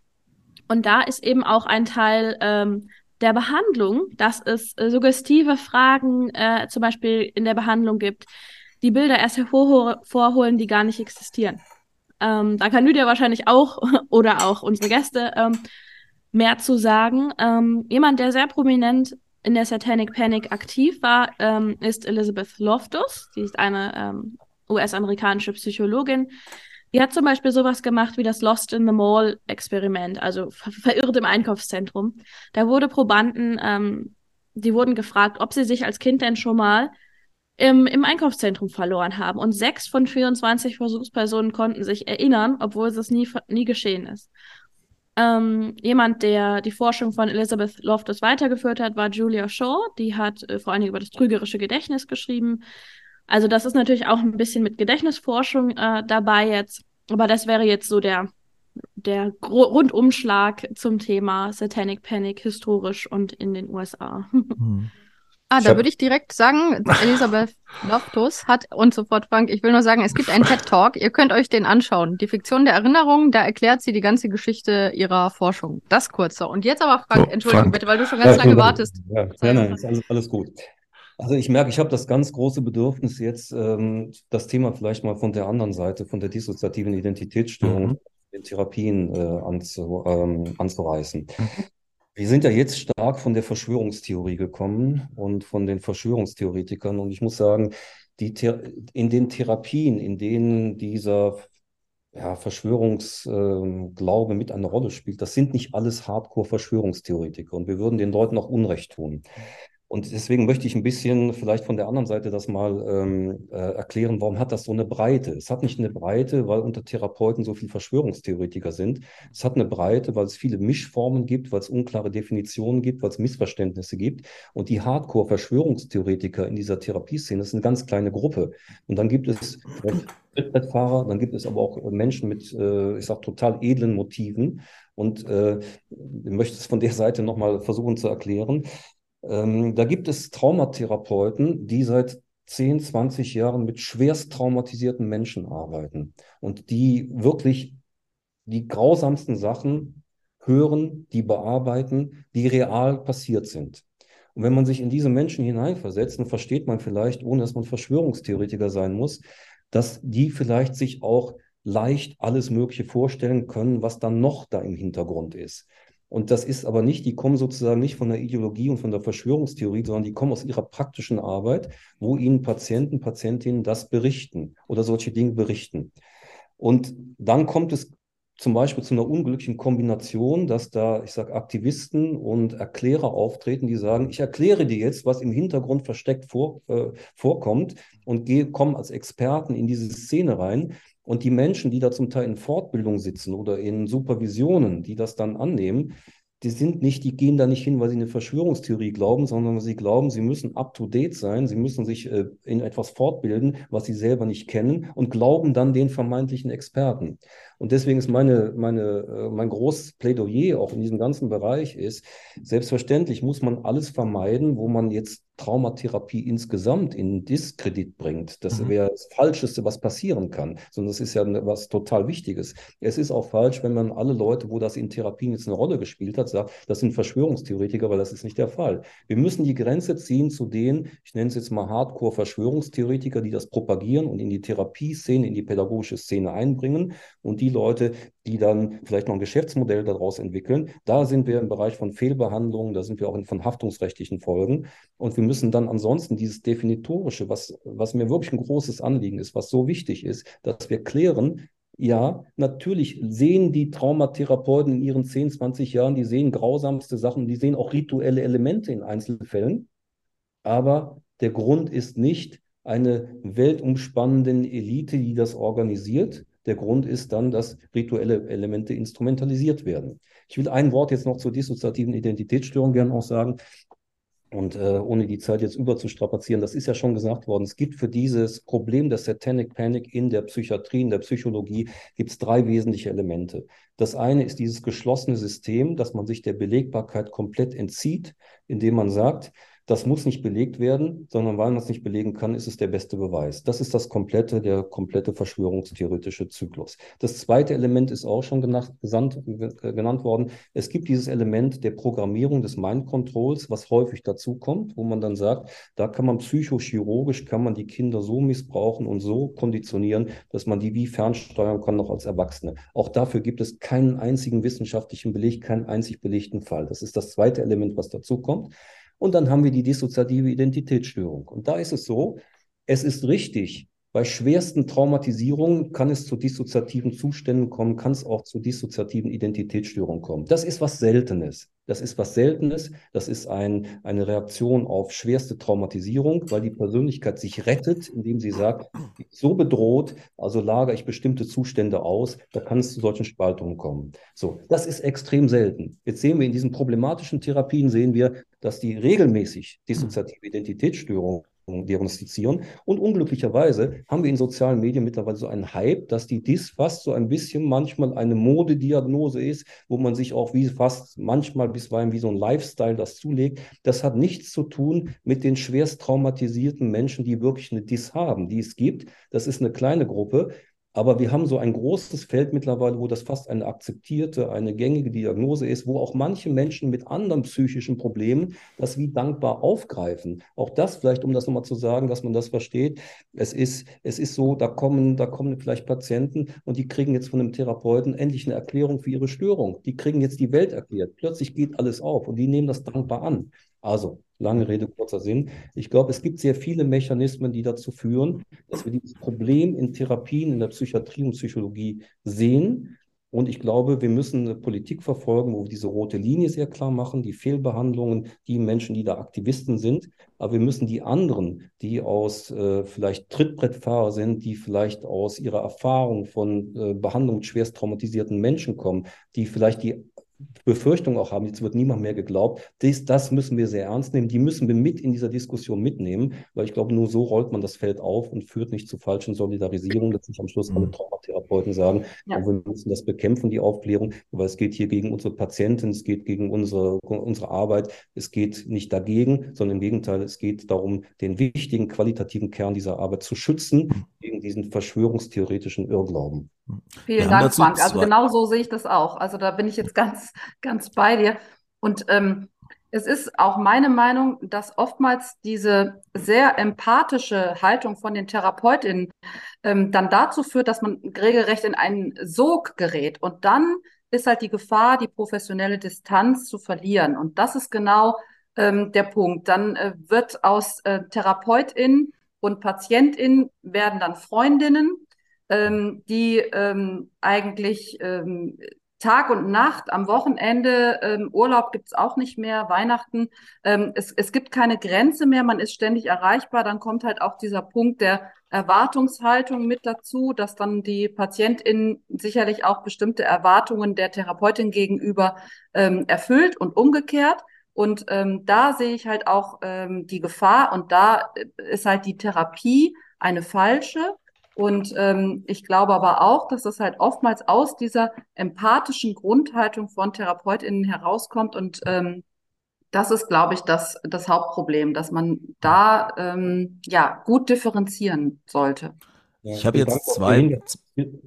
Und da ist eben auch ein Teil ähm, der Behandlung, dass es äh, suggestive Fragen äh, zum Beispiel in der Behandlung gibt, die Bilder erst hervorholen, die gar nicht existieren. Ähm, da kann Lydia wahrscheinlich auch (laughs) oder auch unsere Gäste ähm, mehr zu sagen. Ähm, jemand, der sehr prominent in der Satanic Panic aktiv war, ähm, ist Elizabeth Loftus. Sie ist eine ähm, US-amerikanische Psychologin, die hat zum Beispiel sowas gemacht wie das Lost in the Mall Experiment, also ver verirrt im Einkaufszentrum. Da wurde Probanden, ähm, die wurden gefragt, ob sie sich als Kind denn schon mal im, im Einkaufszentrum verloren haben. Und sechs von 24 Versuchspersonen konnten sich erinnern, obwohl es nie, nie geschehen ist. Ähm, jemand, der die Forschung von Elizabeth Loftus weitergeführt hat, war Julia Shaw. Die hat äh, vor allem über das trügerische Gedächtnis geschrieben. Also das ist natürlich auch ein bisschen mit Gedächtnisforschung äh, dabei jetzt. Aber das wäre jetzt so der, der Rundumschlag zum Thema Satanic Panic historisch und in den USA. Hm. Ah, da würde ich direkt sagen, (laughs) Elisabeth Loftus hat und sofort Frank, ich will nur sagen, es gibt einen (laughs) TED Talk, ihr könnt euch den anschauen. Die Fiktion der Erinnerung, da erklärt sie die ganze Geschichte ihrer Forschung. Das kurze. Und jetzt aber Frank, so, Entschuldigung Frank. bitte, weil du schon ganz ja, lange wartest. Ja, nein, nein, ist alles, alles gut. Also ich merke, ich habe das ganz große Bedürfnis jetzt, ähm, das Thema vielleicht mal von der anderen Seite, von der dissoziativen Identitätsstörung, mhm. den Therapien äh, anzu, ähm, anzureißen. Wir sind ja jetzt stark von der Verschwörungstheorie gekommen und von den Verschwörungstheoretikern. Und ich muss sagen, die in den Therapien, in denen dieser ja, Verschwörungsglaube äh, mit eine Rolle spielt, das sind nicht alles Hardcore-Verschwörungstheoretiker. Und wir würden den Leuten auch Unrecht tun. Und deswegen möchte ich ein bisschen vielleicht von der anderen Seite das mal ähm, äh, erklären, warum hat das so eine Breite? Es hat nicht eine Breite, weil unter Therapeuten so viele Verschwörungstheoretiker sind. Es hat eine Breite, weil es viele Mischformen gibt, weil es unklare Definitionen gibt, weil es Missverständnisse gibt. Und die Hardcore-Verschwörungstheoretiker in dieser Therapieszene, ist eine ganz kleine Gruppe. Und dann gibt es Trittbrettfahrer, dann gibt es aber auch Menschen mit, äh, ich sag, total edlen Motiven. Und äh, ich möchte es von der Seite nochmal versuchen zu erklären. Ähm, da gibt es Traumatherapeuten, die seit 10, 20 Jahren mit schwerst traumatisierten Menschen arbeiten und die wirklich die grausamsten Sachen hören, die bearbeiten, die real passiert sind. Und wenn man sich in diese Menschen hineinversetzt, dann versteht man vielleicht, ohne dass man Verschwörungstheoretiker sein muss, dass die vielleicht sich auch leicht alles Mögliche vorstellen können, was dann noch da im Hintergrund ist. Und das ist aber nicht, die kommen sozusagen nicht von der Ideologie und von der Verschwörungstheorie, sondern die kommen aus ihrer praktischen Arbeit, wo ihnen Patienten, Patientinnen das berichten oder solche Dinge berichten. Und dann kommt es zum Beispiel zu einer unglücklichen Kombination, dass da, ich sage, Aktivisten und Erklärer auftreten, die sagen, ich erkläre dir jetzt, was im Hintergrund versteckt vor, äh, vorkommt und kommen als Experten in diese Szene rein. Und die Menschen, die da zum Teil in Fortbildung sitzen oder in Supervisionen, die das dann annehmen, die sind nicht, die gehen da nicht hin, weil sie eine Verschwörungstheorie glauben, sondern sie glauben, sie müssen up to date sein, sie müssen sich äh, in etwas fortbilden, was sie selber nicht kennen und glauben dann den vermeintlichen Experten. Und deswegen ist meine, meine, äh, mein großes Plädoyer auch in diesem ganzen Bereich ist, selbstverständlich muss man alles vermeiden, wo man jetzt Traumatherapie insgesamt in Diskredit bringt. Das mhm. wäre das Falscheste, was passieren kann. Sondern das ist ja was total Wichtiges. Es ist auch falsch, wenn man alle Leute, wo das in Therapien jetzt eine Rolle gespielt hat, sagt, das sind Verschwörungstheoretiker, weil das ist nicht der Fall. Wir müssen die Grenze ziehen zu denen, ich nenne es jetzt mal Hardcore-Verschwörungstheoretiker, die das propagieren und in die Therapieszene, in die pädagogische Szene einbringen. Und die Leute, die dann vielleicht noch ein Geschäftsmodell daraus entwickeln, da sind wir im Bereich von Fehlbehandlungen, da sind wir auch in, von haftungsrechtlichen Folgen. Und wir müssen dann ansonsten dieses Definitorische, was, was mir wirklich ein großes Anliegen ist, was so wichtig ist, dass wir klären, ja, natürlich sehen die Traumatherapeuten in ihren 10, 20 Jahren, die sehen grausamste Sachen, die sehen auch rituelle Elemente in Einzelfällen. Aber der Grund ist nicht eine weltumspannende Elite, die das organisiert. Der Grund ist dann, dass rituelle Elemente instrumentalisiert werden. Ich will ein Wort jetzt noch zur dissoziativen Identitätsstörung gerne auch sagen. Und äh, ohne die Zeit jetzt überzustrapazieren, das ist ja schon gesagt worden, es gibt für dieses Problem der Satanic Panic in der Psychiatrie, in der Psychologie, gibt es drei wesentliche Elemente. Das eine ist dieses geschlossene System, dass man sich der Belegbarkeit komplett entzieht, indem man sagt, das muss nicht belegt werden, sondern weil man es nicht belegen kann, ist es der beste Beweis. Das ist das komplette, der komplette verschwörungstheoretische Zyklus. Das zweite Element ist auch schon genannt, genannt worden. Es gibt dieses Element der Programmierung des Mind Controls, was häufig dazu kommt, wo man dann sagt, da kann man psychochirurgisch, kann man die Kinder so missbrauchen und so konditionieren, dass man die wie fernsteuern kann, noch als Erwachsene. Auch dafür gibt es keinen einzigen wissenschaftlichen Beleg, keinen einzig belegten Fall. Das ist das zweite Element, was dazu kommt. Und dann haben wir die dissoziative Identitätsstörung. Und da ist es so, es ist richtig, bei schwersten Traumatisierungen kann es zu dissoziativen Zuständen kommen, kann es auch zu dissoziativen Identitätsstörungen kommen. Das ist was Seltenes. Das ist was Seltenes. Das ist ein, eine Reaktion auf schwerste Traumatisierung, weil die Persönlichkeit sich rettet, indem sie sagt, so bedroht, also lagere ich bestimmte Zustände aus, da kann es zu solchen Spaltungen kommen. So, das ist extrem selten. Jetzt sehen wir in diesen problematischen Therapien, sehen wir, dass die regelmäßig dissoziative Identitätsstörungen diagnostizieren. Und unglücklicherweise haben wir in sozialen Medien mittlerweile so einen Hype, dass die DIS fast so ein bisschen manchmal eine Modediagnose ist, wo man sich auch wie fast manchmal bisweilen wie so ein Lifestyle das zulegt. Das hat nichts zu tun mit den schwerst traumatisierten Menschen, die wirklich eine DIS haben, die es gibt. Das ist eine kleine Gruppe. Aber wir haben so ein großes Feld mittlerweile, wo das fast eine akzeptierte, eine gängige Diagnose ist, wo auch manche Menschen mit anderen psychischen Problemen das wie dankbar aufgreifen. Auch das vielleicht, um das nochmal zu sagen, dass man das versteht. Es ist, es ist so, da kommen, da kommen vielleicht Patienten und die kriegen jetzt von einem Therapeuten endlich eine Erklärung für ihre Störung. Die kriegen jetzt die Welt erklärt. Plötzlich geht alles auf und die nehmen das dankbar an. Also, lange Rede, kurzer Sinn. Ich glaube, es gibt sehr viele Mechanismen, die dazu führen, dass wir dieses Problem in Therapien, in der Psychiatrie und Psychologie sehen. Und ich glaube, wir müssen eine Politik verfolgen, wo wir diese rote Linie sehr klar machen, die Fehlbehandlungen, die Menschen, die da Aktivisten sind. Aber wir müssen die anderen, die aus äh, vielleicht Trittbrettfahrer sind, die vielleicht aus ihrer Erfahrung von äh, Behandlung schwerst traumatisierten Menschen kommen, die vielleicht die Befürchtung auch haben, jetzt wird niemand mehr geglaubt. Dies, das müssen wir sehr ernst nehmen. Die müssen wir mit in dieser Diskussion mitnehmen, weil ich glaube, nur so rollt man das Feld auf und führt nicht zu falschen Solidarisierungen, dass sich am Schluss alle mhm. Traumatherapeuten sagen, ja. wir müssen das bekämpfen, die Aufklärung, weil es geht hier gegen unsere Patienten, es geht gegen unsere, unsere Arbeit, es geht nicht dagegen, sondern im Gegenteil, es geht darum, den wichtigen qualitativen Kern dieser Arbeit zu schützen mhm. gegen diesen verschwörungstheoretischen Irrglauben. Vielen Dank, Frank. Also genau so sehe ich das auch. Also da bin ich jetzt ganz, (laughs) ganz bei dir. Und ähm, es ist auch meine Meinung, dass oftmals diese sehr empathische Haltung von den Therapeutinnen ähm, dann dazu führt, dass man regelrecht in einen Sog gerät. Und dann ist halt die Gefahr, die professionelle Distanz zu verlieren. Und das ist genau ähm, der Punkt. Dann äh, wird aus äh, Therapeutin und Patientin werden dann Freundinnen ähm, die ähm, eigentlich ähm, Tag und Nacht, am Wochenende, ähm, Urlaub gibt's auch nicht mehr, Weihnachten. Ähm, es, es gibt keine Grenze mehr, man ist ständig erreichbar. Dann kommt halt auch dieser Punkt der Erwartungshaltung mit dazu, dass dann die PatientInnen sicherlich auch bestimmte Erwartungen der Therapeutin gegenüber ähm, erfüllt und umgekehrt. Und ähm, da sehe ich halt auch ähm, die Gefahr und da ist halt die Therapie eine falsche Und ähm, ich glaube aber auch, dass das halt oftmals aus dieser empathischen Grundhaltung von TherapeutInnen herauskommt. Und ähm, das ist, glaube ich, das, das Hauptproblem, dass man da ähm, ja gut differenzieren sollte. Ja, ich habe jetzt zwei.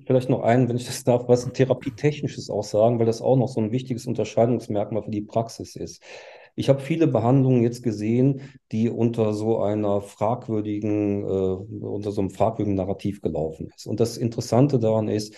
Vielleicht noch einen, wenn ich das darf, was therapietechnisches auch sagen, weil das auch noch so ein wichtiges Unterscheidungsmerkmal für die Praxis ist. Ich habe viele Behandlungen jetzt gesehen, die unter so einer fragwürdigen, äh, unter so einem fragwürdigen Narrativ gelaufen ist. Und das Interessante daran ist,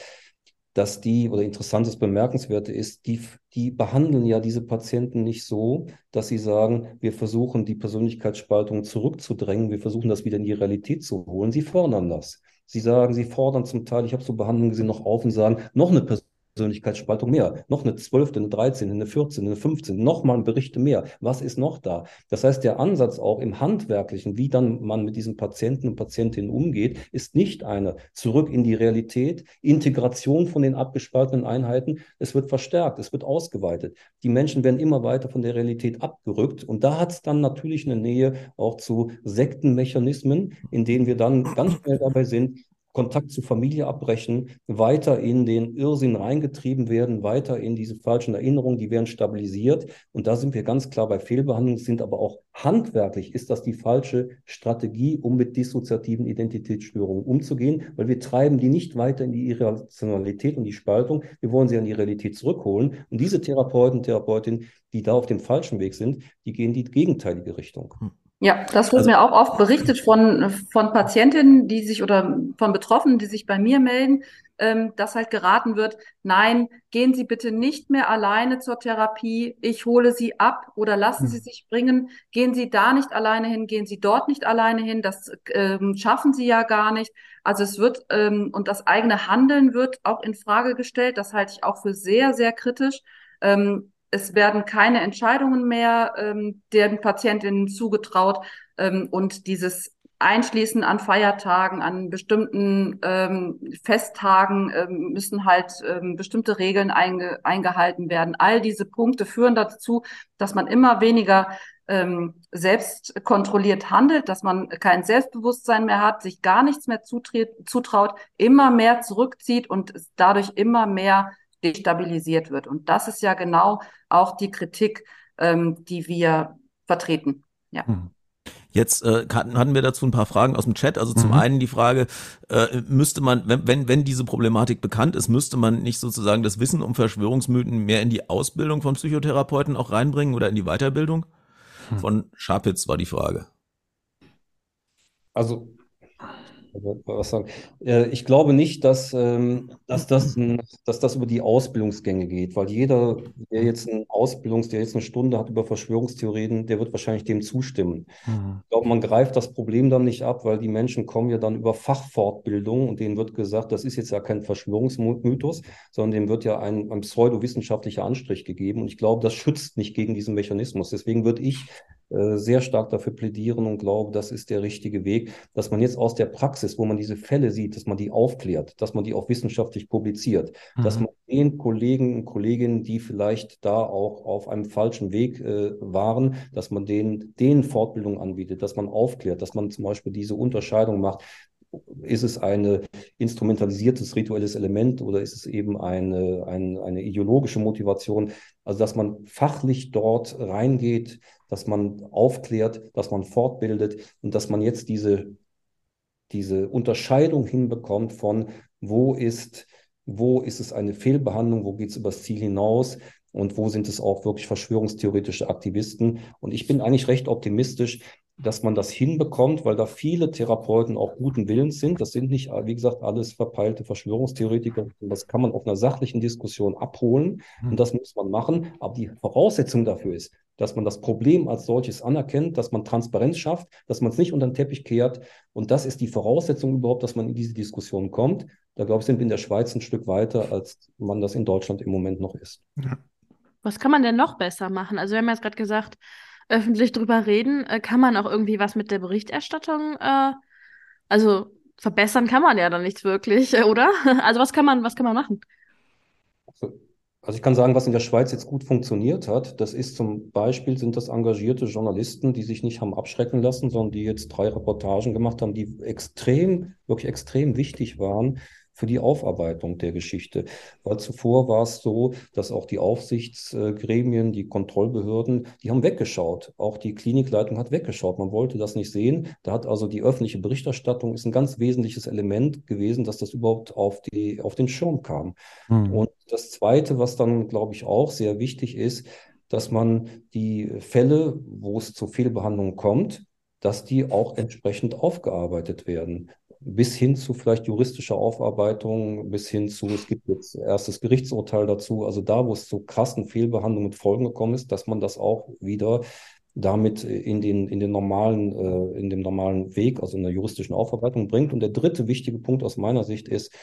dass die, oder interessantes Bemerkenswerte ist, die, die behandeln ja diese Patienten nicht so, dass sie sagen, wir versuchen die Persönlichkeitsspaltung zurückzudrängen, wir versuchen das wieder in die Realität zu holen. Sie fordern das. Sie sagen, sie fordern zum Teil, ich habe so Behandlungen gesehen, noch auf und sagen, noch eine Person Persönlichkeitsspaltung mehr. Noch eine 12., eine 13., eine 14., eine 15., nochmal Berichte mehr. Was ist noch da? Das heißt, der Ansatz auch im Handwerklichen, wie dann man mit diesen Patienten und Patientinnen umgeht, ist nicht eine zurück in die Realität, Integration von den abgespaltenen Einheiten. Es wird verstärkt, es wird ausgeweitet. Die Menschen werden immer weiter von der Realität abgerückt. Und da hat es dann natürlich eine Nähe auch zu Sektenmechanismen, in denen wir dann ganz schnell dabei sind, Kontakt zur Familie abbrechen, weiter in den Irrsinn reingetrieben werden, weiter in diese falschen Erinnerungen, die werden stabilisiert. Und da sind wir ganz klar bei Fehlbehandlungen, sind aber auch handwerklich ist das die falsche Strategie, um mit dissoziativen Identitätsstörungen umzugehen, weil wir treiben die nicht weiter in die Irrationalität und die Spaltung. Wir wollen sie an die Realität zurückholen. Und diese Therapeuten, Therapeutinnen, die da auf dem falschen Weg sind, die gehen die gegenteilige Richtung. Hm. Ja, das wird also, mir auch oft berichtet von, von Patientinnen, die sich oder von Betroffenen, die sich bei mir melden, ähm, dass halt geraten wird, nein, gehen Sie bitte nicht mehr alleine zur Therapie, ich hole Sie ab oder lassen Sie hm. sich bringen, gehen Sie da nicht alleine hin, gehen Sie dort nicht alleine hin, das ähm, schaffen Sie ja gar nicht. Also es wird, ähm, und das eigene Handeln wird auch in Frage gestellt, das halte ich auch für sehr, sehr kritisch. Ähm, es werden keine Entscheidungen mehr ähm, den Patientinnen zugetraut ähm, und dieses Einschließen an Feiertagen, an bestimmten ähm, Festtagen ähm, müssen halt ähm, bestimmte Regeln einge eingehalten werden. All diese Punkte führen dazu, dass man immer weniger ähm, selbst kontrolliert handelt, dass man kein Selbstbewusstsein mehr hat, sich gar nichts mehr zutraut, immer mehr zurückzieht und dadurch immer mehr destabilisiert wird. Und das ist ja genau auch die Kritik, ähm, die wir vertreten. Ja. Hm. Jetzt äh, hatten wir dazu ein paar Fragen aus dem Chat. Also zum mhm. einen die Frage, äh, müsste man, wenn, wenn, wenn diese Problematik bekannt ist, müsste man nicht sozusagen das Wissen um Verschwörungsmythen mehr in die Ausbildung von Psychotherapeuten auch reinbringen oder in die Weiterbildung? Mhm. Von Scharpitz war die Frage. Also was sagen. Äh, ich glaube nicht, dass, ähm, dass, das, dass das über die Ausbildungsgänge geht, weil jeder, der jetzt ein Ausbildungs, der jetzt eine Stunde hat über Verschwörungstheorien, der wird wahrscheinlich dem zustimmen. Mhm. Ich glaube, man greift das Problem dann nicht ab, weil die Menschen kommen ja dann über Fachfortbildung und denen wird gesagt, das ist jetzt ja kein Verschwörungsmythos, sondern dem wird ja ein, ein pseudowissenschaftlicher Anstrich gegeben. Und ich glaube, das schützt nicht gegen diesen Mechanismus. Deswegen würde ich sehr stark dafür plädieren und glaube, das ist der richtige Weg, dass man jetzt aus der Praxis, wo man diese Fälle sieht, dass man die aufklärt, dass man die auch wissenschaftlich publiziert, mhm. dass man den Kollegen und Kolleginnen, die vielleicht da auch auf einem falschen Weg äh, waren, dass man denen, denen Fortbildung anbietet, dass man aufklärt, dass man zum Beispiel diese Unterscheidung macht. Ist es ein instrumentalisiertes rituelles Element oder ist es eben eine, eine, eine ideologische Motivation? Also, dass man fachlich dort reingeht, dass man aufklärt, dass man fortbildet und dass man jetzt diese, diese Unterscheidung hinbekommt von, wo ist, wo ist es eine Fehlbehandlung, wo geht es übers Ziel hinaus und wo sind es auch wirklich verschwörungstheoretische Aktivisten. Und ich bin eigentlich recht optimistisch, dass man das hinbekommt, weil da viele Therapeuten auch guten Willens sind. Das sind nicht, wie gesagt, alles verpeilte Verschwörungstheoretiker. Das kann man auf einer sachlichen Diskussion abholen und hm. das muss man machen. Aber die Voraussetzung dafür ist, dass man das Problem als solches anerkennt, dass man Transparenz schafft, dass man es nicht unter den Teppich kehrt. Und das ist die Voraussetzung überhaupt, dass man in diese Diskussion kommt. Da glaube ich, sind wir in der Schweiz ein Stück weiter, als man das in Deutschland im Moment noch ist. Was kann man denn noch besser machen? Also wir haben jetzt gerade gesagt, öffentlich drüber reden. Äh, kann man auch irgendwie was mit der Berichterstattung, äh, also verbessern kann man ja dann nichts wirklich, (laughs) oder? Also was kann man, was kann man machen? Also Also ich kann sagen, was in der Schweiz jetzt gut funktioniert hat, das ist zum Beispiel, sind das engagierte Journalisten, die sich nicht haben abschrecken lassen, sondern die jetzt drei Reportagen gemacht haben, die extrem, wirklich extrem wichtig waren für die Aufarbeitung der Geschichte. Weil zuvor war es so, dass auch die Aufsichtsgremien, die Kontrollbehörden, die haben weggeschaut. Auch die Klinikleitung hat weggeschaut. Man wollte das nicht sehen. Da hat also die öffentliche Berichterstattung ist ein ganz wesentliches Element gewesen, dass das überhaupt auf, die, auf den Schirm kam. Mhm. Und das Zweite, was dann, glaube ich, auch sehr wichtig ist, dass man die Fälle, wo es zu Fehlbehandlungen kommt, dass die auch entsprechend aufgearbeitet werden bis hin zu vielleicht juristischer Aufarbeitung, bis hin zu, es gibt jetzt erstes Gerichtsurteil dazu, also da, wo es zu krassen Fehlbehandlungen mit Folgen gekommen ist, dass man das auch wieder damit in den, in den normalen, äh, in dem normalen Weg, also in der juristischen Aufarbeitung bringt. Und der dritte wichtige Punkt aus meiner Sicht ist,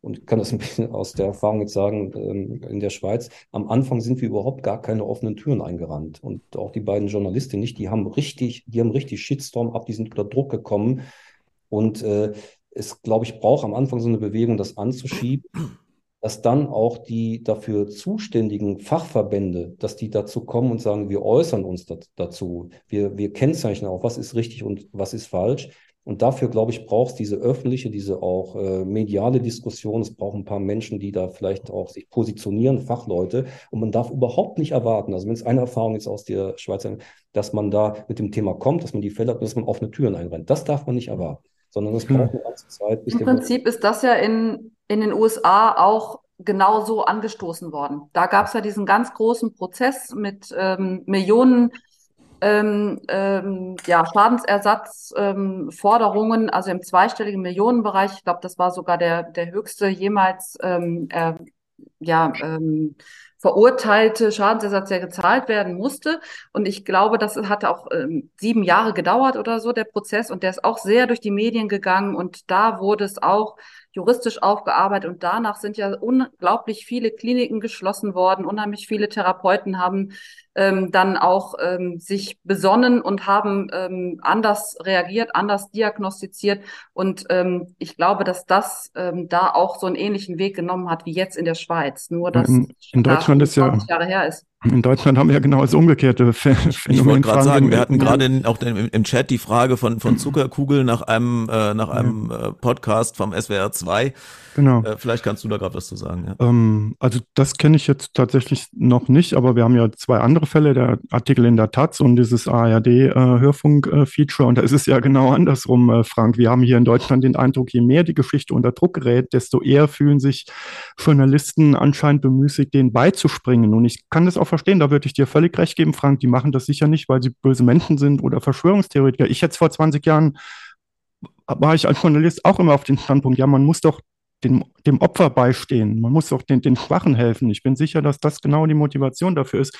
und ich kann das (laughs) ein bisschen aus der Erfahrung jetzt sagen, ähm, in der Schweiz, am Anfang sind wir überhaupt gar keine offenen Türen eingerannt. Und auch die beiden Journalistinnen nicht, die haben richtig, die haben richtig Shitstorm ab, die sind unter Druck gekommen und äh, es, glaube ich, braucht am Anfang so eine Bewegung, das anzuschieben, dass dann auch die dafür zuständigen Fachverbände, dass die dazu kommen und sagen, wir äußern uns dazu, wir, wir kennzeichnen auch, was ist richtig und was ist falsch. Und dafür, glaube ich, braucht es diese öffentliche, diese auch äh, mediale Diskussion. Es braucht ein paar Menschen, die da vielleicht auch sich positionieren, Fachleute. Und man darf überhaupt nicht erwarten, also wenn es eine Erfahrung jetzt aus der Schweiz, dass man da mit dem Thema kommt, dass man die Fälle hat, dass man offene Türen einrennt. Das darf man nicht erwarten sondern es braucht eine ganze Zeit. Bis Im Prinzip ist das ja in, in den USA auch genauso angestoßen worden. Da gab es ja diesen ganz großen Prozess mit ähm, Millionen ähm, ähm, ja, Schadensersatzforderungen, ähm, also im zweistelligen Millionenbereich. Ich glaube, das war sogar der, der höchste jemals ähm, äh, ja, ähm, verurteilte Schadensersatz, der gezahlt werden musste. Und ich glaube, das hat auch ähm, sieben Jahre gedauert oder so, der Prozess. Und der ist auch sehr durch die Medien gegangen. Und da wurde es auch juristisch aufgearbeitet. Und danach sind ja unglaublich viele Kliniken geschlossen worden. Unheimlich viele Therapeuten haben ähm, dann auch ähm, sich besonnen und haben ähm, anders reagiert, anders diagnostiziert. Und ähm, ich glaube, dass das ähm, da auch so einen ähnlichen Weg genommen hat wie jetzt in der Schweiz. Nur dass in, in Deutschland ist ja Jahre her ist. In Deutschland haben wir ja genau das umgekehrte Phänomen. Ich wollte gerade sagen, wir hatten gerade auch im, im, Chat die Frage von, von Zuckerkugel nach einem, äh, nach einem äh, Podcast vom SWR 2. Genau. Äh, vielleicht kannst du da gerade was zu sagen. Ja. Ähm, also das kenne ich jetzt tatsächlich noch nicht, aber wir haben ja zwei andere Fälle, der Artikel in der Taz und dieses ARD-Hörfunk-Feature. Äh, und da ist es ja genau andersrum, äh, Frank. Wir haben hier in Deutschland den Eindruck, je mehr die Geschichte unter Druck gerät, desto eher fühlen sich Journalisten anscheinend bemüßigt, denen beizuspringen. Und ich kann das auch verstehen, da würde ich dir völlig recht geben, Frank. Die machen das sicher nicht, weil sie böse Menschen sind oder Verschwörungstheoretiker. Ich jetzt vor 20 Jahren war ich als Journalist auch immer auf den Standpunkt, ja, man muss doch dem, dem Opfer beistehen. Man muss auch den, den Schwachen helfen. Ich bin sicher, dass das genau die Motivation dafür ist.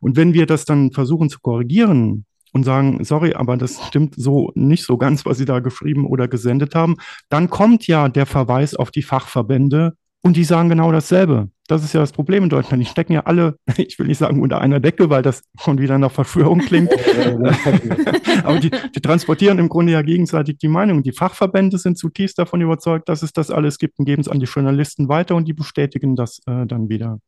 Und wenn wir das dann versuchen zu korrigieren, und sagen, sorry, aber das stimmt so nicht so ganz, was Sie da geschrieben oder gesendet haben, dann kommt ja der Verweis auf die Fachverbände und die sagen genau dasselbe. Das ist ja das Problem in Deutschland. Die stecken ja alle, (laughs) ich will nicht sagen unter einer Decke, weil das schon wieder nach Verschwörung klingt. (laughs) Aber die, die, transportieren im Grunde ja gegenseitig die Meinung. Die Fachverbände sind zutiefst davon überzeugt, dass es das alles gibt und geben es an die Journalisten weiter und die bestätigen das äh, dann wieder.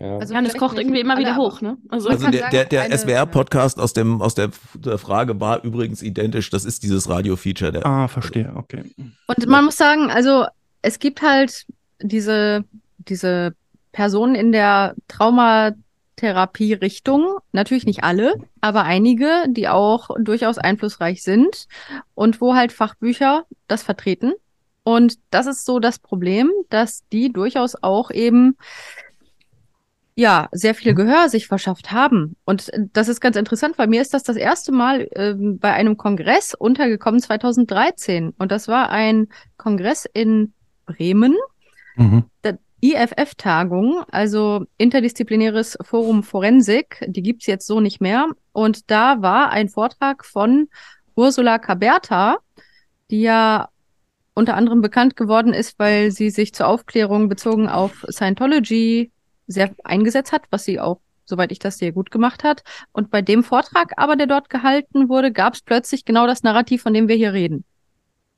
Ja. Also ja, und es kocht irgendwie immer wieder hoch, ne? Also, also der, der, der SWR-Podcast aus dem aus der, der, Frage war übrigens identisch. Das ist dieses Radio-Feature. Ah, verstehe, okay. Und man muss sagen, also es gibt halt diese, diese Personen in der Traumatherapie-Richtung, natürlich nicht alle, aber einige, die auch durchaus einflussreich sind und wo halt Fachbücher das vertreten. Und das ist so das Problem, dass die durchaus auch eben ja, sehr viel Gehör sich verschafft haben. Und das ist ganz interessant, weil mir ist das das erste Mal äh, bei einem Kongress untergekommen 2013. Und das war ein Kongress in Bremen Mhm. IFF-Tagung, also Interdisziplinäres Forum Forensik, die gibt's jetzt so nicht mehr. Und da war ein Vortrag von Ursula Caberta, die ja unter anderem bekannt geworden ist, weil sie sich zur Aufklärung bezogen auf Scientology sehr eingesetzt hat, was sie auch, soweit ich das sehe, gut gemacht hat. Und bei dem Vortrag aber, der dort gehalten wurde, gab es plötzlich genau das Narrativ, von dem wir hier reden.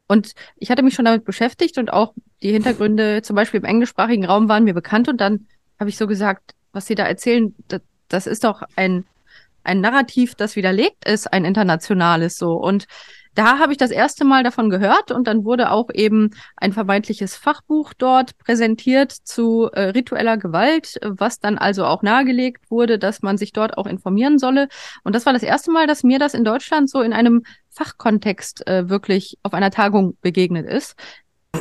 Und ich hatte mich schon damit beschäftigt und auch die Hintergründe zum Beispiel im englischsprachigen Raum waren mir bekannt und dann habe ich so gesagt, was Sie da erzählen, das, das ist doch ein, ein Narrativ, das widerlegt ist, ein internationales so. Und da habe ich das erste Mal davon gehört und dann wurde auch eben ein vermeintliches Fachbuch dort präsentiert zu äh, ritueller Gewalt, was dann also auch nahegelegt wurde, dass man sich dort auch informieren solle. Und das war das erste Mal, dass mir das in Deutschland so in einem Fachkontext äh, wirklich auf einer Tagung begegnet ist.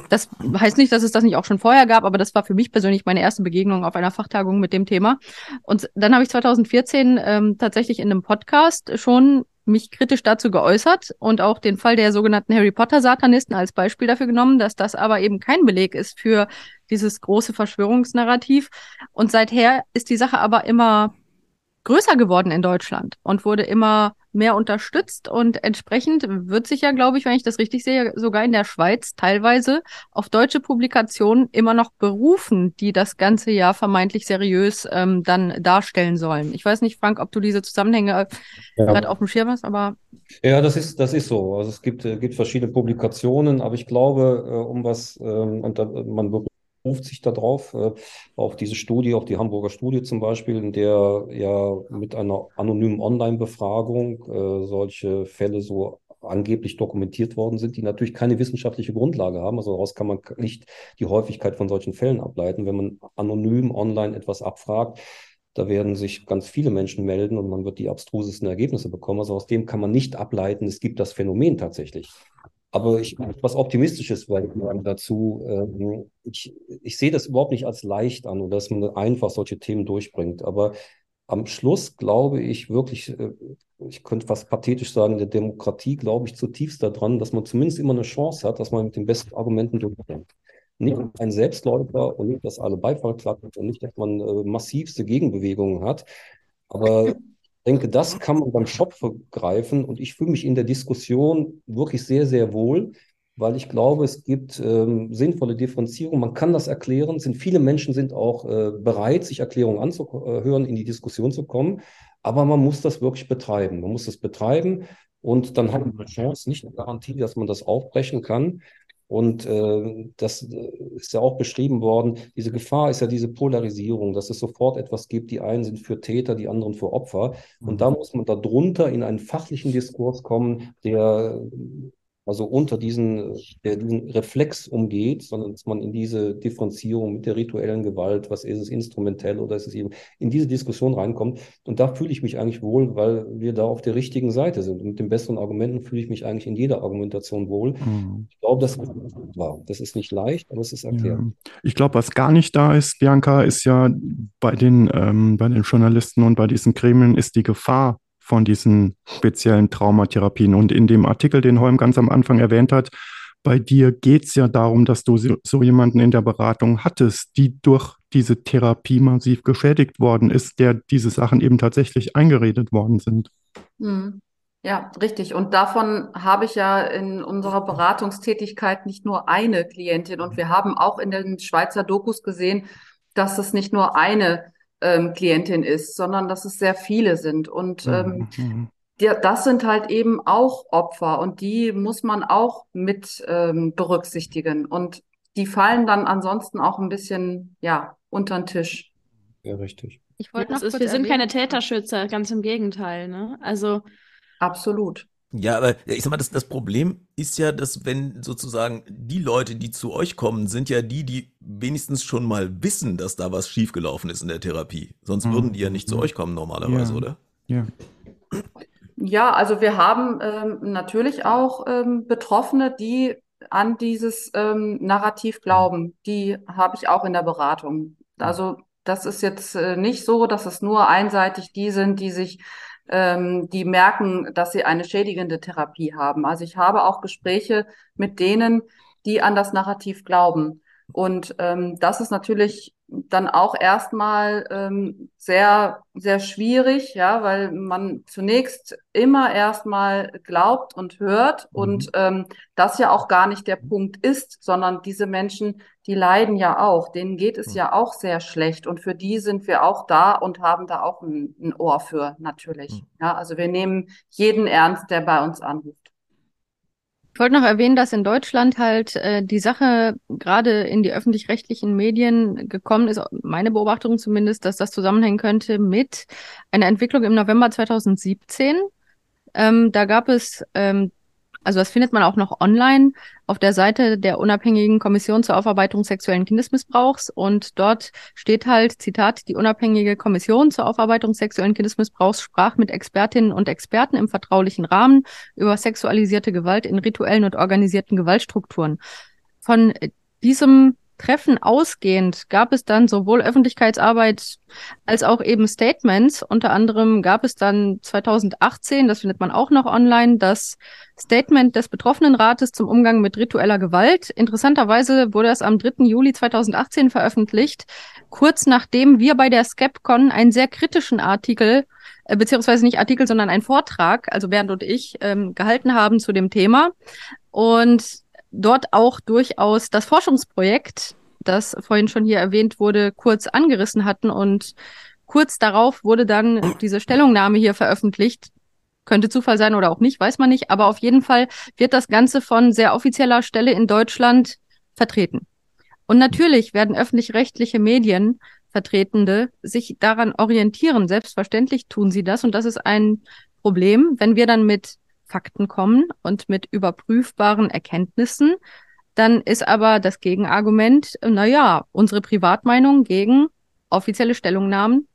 Das heißt nicht, dass es das nicht auch schon vorher gab, aber das war für mich persönlich meine erste Begegnung auf einer Fachtagung mit dem Thema. Und dann habe ich 2014 ähm, tatsächlich in einem Podcast schon mich kritisch dazu geäußert und auch den Fall der sogenannten Harry Potter Satanisten als Beispiel dafür genommen, dass das aber eben kein Beleg ist für dieses große Verschwörungsnarrativ. Und seither ist die Sache aber immer größer geworden in Deutschland und wurde immer mehr unterstützt und entsprechend wird sich ja, glaube ich, wenn ich das richtig sehe, sogar in der Schweiz teilweise auf deutsche Publikationen immer noch berufen, die das ganze ja vermeintlich seriös ähm, dann darstellen sollen. Ich weiß nicht, Frank, ob du diese Zusammenhänge ja. gerade auf dem Schirm hast, aber ja, das ist, das ist so. Also es gibt, äh, gibt verschiedene Publikationen, aber ich glaube, äh, um was, ähm, und man beruft sich darauf, äh, auf diese Studie, auf die Hamburger Studie zum Beispiel, in der ja mit einer anonymen Online-Befragung äh, solche Fälle so angeblich dokumentiert worden sind, die natürlich keine wissenschaftliche Grundlage haben. Also daraus kann man nicht die Häufigkeit von solchen Fällen ableiten. Wenn man anonym online etwas abfragt, da werden sich ganz viele Menschen melden und man wird die abstrusesten Ergebnisse bekommen. Also aus dem kann man nicht ableiten, es gibt das Phänomen tatsächlich. Aber ich etwas Optimistisches weil dazu. Ähm, ich, ich sehe das überhaupt nicht als leicht an oder dass man einfach solche Themen durchbringt. Aber am Schluss glaube ich wirklich, äh, ich könnte fast pathetisch sagen, in der Demokratie glaube ich zutiefst daran, dass man zumindest immer eine Chance hat, dass man mit den besten Argumenten durchbringt. Nicht ein Selbstläufer und nicht, dass alle Beifall klappen und nicht, dass man äh, massivste Gegenbewegungen hat. Aber denke, das kann man beim Schopf greifen und ich fühle mich in der Diskussion wirklich sehr, sehr wohl, weil ich glaube, es gibt ähm, sinnvolle Differenzierung. Man kann das erklären. Sind viele Menschen sind auch äh, bereit, sich Erklärungen anzuhören, in die Diskussion zu kommen. Aber man muss das wirklich betreiben. Man muss das betreiben und dann hat man eine Chance, nicht eine Garantie, dass man das aufbrechen kann. Und äh, das ist ja auch beschrieben worden. Diese Gefahr ist ja diese Polarisierung, dass es sofort etwas gibt. Die einen sind für Täter, die anderen für Opfer. Und mhm. da muss man darunter in einen fachlichen Diskurs kommen, der also unter diesen, der diesen Reflex umgeht, sondern dass man in diese Differenzierung mit der rituellen Gewalt, was ist es instrumentell oder ist es eben, in diese Diskussion reinkommt. Und da fühle ich mich eigentlich wohl, weil wir da auf der richtigen Seite sind. Und mit den besseren Argumenten fühle ich mich eigentlich in jeder Argumentation wohl. Mhm. Ich glaube, das ist wahr. Das ist nicht leicht, aber es ist erklärt. Ja. Ich glaube, was gar nicht da ist, Bianca, ist ja bei den, ähm, bei den Journalisten und bei diesen Gremien ist die Gefahr von diesen speziellen Traumatherapien. Und in dem Artikel, den Holm ganz am Anfang erwähnt hat, bei dir geht es ja darum, dass du so jemanden in der Beratung hattest, die durch diese Therapie massiv geschädigt worden ist, der diese Sachen eben tatsächlich eingeredet worden sind. Hm. Ja, richtig. Und davon habe ich ja in unserer Beratungstätigkeit nicht nur eine Klientin. Und wir haben auch in den Schweizer Dokus gesehen, dass es nicht nur eine ähm, Klientin ist, sondern dass es sehr viele sind. Und mhm, ähm, mhm. die, das sind halt eben auch Opfer und die muss man auch mit ähm, berücksichtigen. Und die fallen dann ansonsten auch ein bisschen, ja, unter den Tisch. Ja, richtig. Ich wollte noch ist, wir sind keine Täterschützer, ganz im Gegenteil. Ne? Also absolut. Ja, aber ich sag mal, das, das Problem ist ja, dass wenn sozusagen die Leute, die zu euch kommen, sind ja die, die wenigstens schon mal wissen, dass da was schiefgelaufen ist in der Therapie. Sonst mhm. würden die ja nicht zu euch kommen normalerweise, ja. oder? Ja. Ja, also wir haben ähm, natürlich auch ähm, Betroffene, die an dieses ähm, Narrativ glauben. Die habe ich auch in der Beratung. Also das ist jetzt äh, nicht so, dass es nur einseitig die sind, die sich ähm, die merken, dass sie eine schädigende Therapie haben. Also ich habe auch Gespräche mit denen, die an das Narrativ glauben. Und ähm, das ist natürlich dann auch erstmal ähm, sehr, sehr schwierig, ja, weil man zunächst immer erstmal glaubt und hört mhm. und ähm, das ja auch gar nicht der Punkt ist, sondern diese Menschen, die leiden ja auch, denen geht es mhm. ja auch sehr schlecht und für die sind wir auch da und haben da auch ein, ein Ohr für, natürlich. Mhm. Ja, also wir nehmen jeden ernst, der bei uns anruft. Ich wollte noch erwähnen, dass in Deutschland halt äh, die Sache gerade in die öffentlich-rechtlichen Medien gekommen ist, meine Beobachtung zumindest, dass das zusammenhängen könnte mit einer Entwicklung im November 2017. Ähm, da gab es ähm, also das findet man auch noch online auf der Seite der unabhängigen Kommission zur Aufarbeitung sexuellen Kindesmissbrauchs. Und dort steht halt, Zitat, die unabhängige Kommission zur Aufarbeitung sexuellen Kindesmissbrauchs sprach mit Expertinnen und Experten im vertraulichen Rahmen über sexualisierte Gewalt in rituellen und organisierten Gewaltstrukturen. Von diesem Treffen ausgehend gab es dann sowohl Öffentlichkeitsarbeit als auch eben Statements. Unter anderem gab es dann 2018, das findet man auch noch online, das Statement des Betroffenenrates zum Umgang mit ritueller Gewalt. Interessanterweise wurde es am 3. Juli 2018 veröffentlicht, kurz nachdem wir bei der Skepcon einen sehr kritischen Artikel äh, beziehungsweise nicht Artikel, sondern einen Vortrag, also Bernd und ich, ähm, gehalten haben zu dem Thema. Und dort auch durchaus das Forschungsprojekt, das vorhin schon hier erwähnt wurde, kurz angerissen hatten und kurz darauf wurde dann diese Stellungnahme hier veröffentlicht. Könnte Zufall sein oder auch nicht, weiß man nicht, aber auf jeden Fall wird das Ganze von sehr offizieller Stelle in Deutschland vertreten. Und natürlich werden öffentlich-rechtliche Medien Vertretende sich daran orientieren. Selbstverständlich tun sie das und das ist ein Problem, wenn wir dann mit Fakten kommen und mit überprüfbaren Erkenntnissen, dann ist aber das Gegenargument, na ja, unsere Privatmeinung gegen offizielle Stellungnahmen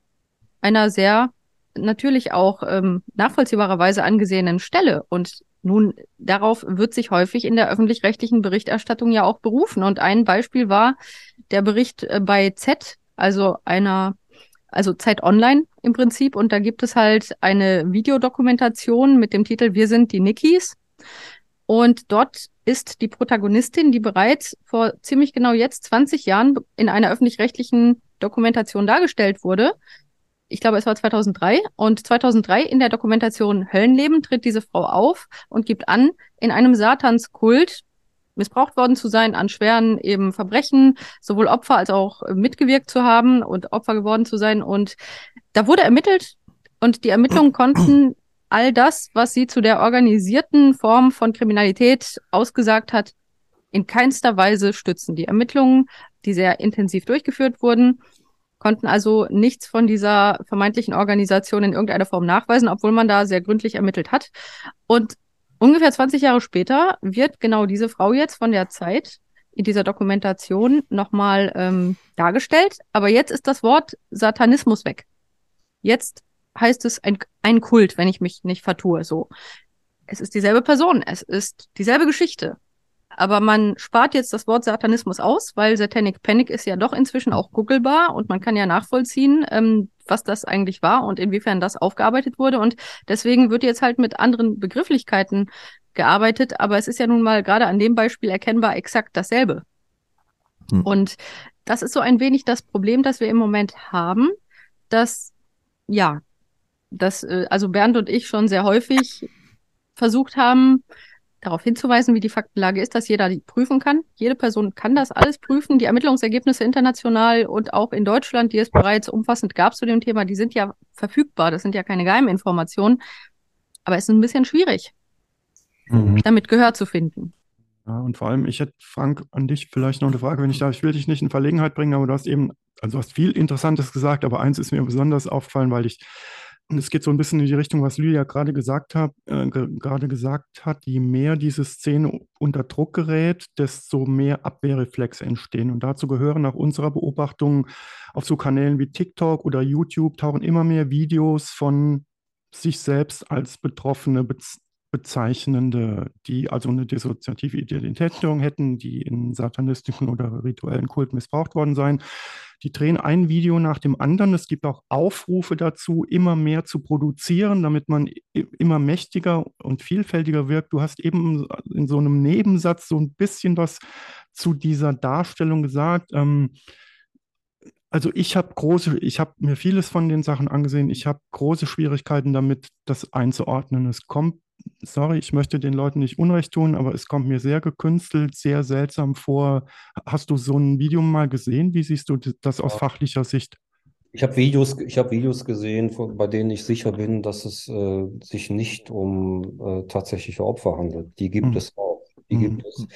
einer sehr natürlich auch ähm, nachvollziehbarerweise angesehenen Stelle. Und nun, darauf wird sich häufig in der öffentlich-rechtlichen Berichterstattung ja auch berufen. Und ein Beispiel war der Bericht äh, bei Z, also einer also Zeit Online im Prinzip. Und da gibt es halt eine Videodokumentation mit dem Titel Wir sind die Nikis. Und dort ist die Protagonistin, die bereits vor ziemlich genau jetzt 20 Jahren in einer öffentlich-rechtlichen Dokumentation dargestellt wurde. Ich glaube, es war 2003. Und 2003 in der Dokumentation Höllenleben tritt diese Frau auf und gibt an, in einem Satanskult missbraucht worden zu sein an schweren eben Verbrechen, sowohl Opfer als auch mitgewirkt zu haben und Opfer geworden zu sein. Und da wurde ermittelt und die Ermittlungen (clears throat) konnten all das, was sie zu der organisierten Form von Kriminalität ausgesagt hat, in keinster Weise stützen. Die Ermittlungen, die sehr intensiv durchgeführt wurden, konnten also nichts von dieser vermeintlichen Organisation in irgendeiner Form nachweisen, obwohl man da sehr gründlich ermittelt hat. Und Ungefähr 20 Jahre später wird genau diese Frau jetzt von der Zeit in dieser Dokumentation nochmal ähm, dargestellt. Aber jetzt ist das Wort Satanismus weg. Jetzt heißt es ein, ein Kult, wenn ich mich nicht vertue. So, es ist dieselbe Person, es ist dieselbe Geschichte. Aber man spart jetzt das Wort Satanismus aus, weil Satanic Panic ist ja doch inzwischen auch googelbar und man kann ja nachvollziehen, ähm, was das eigentlich war und inwiefern das aufgearbeitet wurde. Und deswegen wird jetzt halt mit anderen Begrifflichkeiten gearbeitet, aber es ist ja nun mal gerade an dem Beispiel erkennbar exakt dasselbe. Hm. Und das ist so ein wenig das Problem, das wir im Moment haben, dass, ja, dass, äh, also Bernd und ich schon sehr häufig versucht haben, darauf hinzuweisen, wie die Faktenlage ist, dass jeder die prüfen kann. Jede Person kann das alles prüfen. Die Ermittlungsergebnisse international und auch in Deutschland, die es bereits umfassend gab zu dem Thema, die sind ja verfügbar. Das sind ja keine Geheiminformationen. Aber es ist ein bisschen schwierig, mhm. damit Gehör zu finden. Ja, und vor allem, ich hätte, Frank, an dich vielleicht noch eine Frage, wenn ich darf. Ich will dich nicht in Verlegenheit bringen, aber du hast eben, also du hast viel Interessantes gesagt, aber eins ist mir besonders aufgefallen, weil ich es geht so ein bisschen in die Richtung, was Lydia gerade gesagt hat, äh, gerade gesagt hat, je mehr diese Szene unter Druck gerät, desto mehr Abwehrreflexe entstehen. Und dazu gehören nach unserer Beobachtung auf so Kanälen wie TikTok oder YouTube tauchen immer mehr Videos von sich selbst als Betroffene bezeichnende, die also eine dissoziative Identitätsstörung hätten, die in satanistischen oder rituellen Kult missbraucht worden seien. Die drehen ein Video nach dem anderen. Es gibt auch Aufrufe dazu, immer mehr zu produzieren, damit man immer mächtiger und vielfältiger wirkt. Du hast eben in so einem Nebensatz so ein bisschen was zu dieser Darstellung gesagt. Ähm, also ich habe große, ich habe mir vieles von den Sachen angesehen. Ich habe große Schwierigkeiten damit, das einzuordnen. Es kommt sorry, ich möchte den Leuten nicht Unrecht tun, aber es kommt mir sehr gekünstelt, sehr seltsam vor. Hast du so ein Video mal gesehen? Wie siehst du das aus fachlicher Sicht? Ich habe Videos, ich habe Videos gesehen, bei denen ich sicher bin, dass es äh, sich nicht um äh, tatsächliche Opfer handelt. Die gibt mhm. es auch. Die gibt es.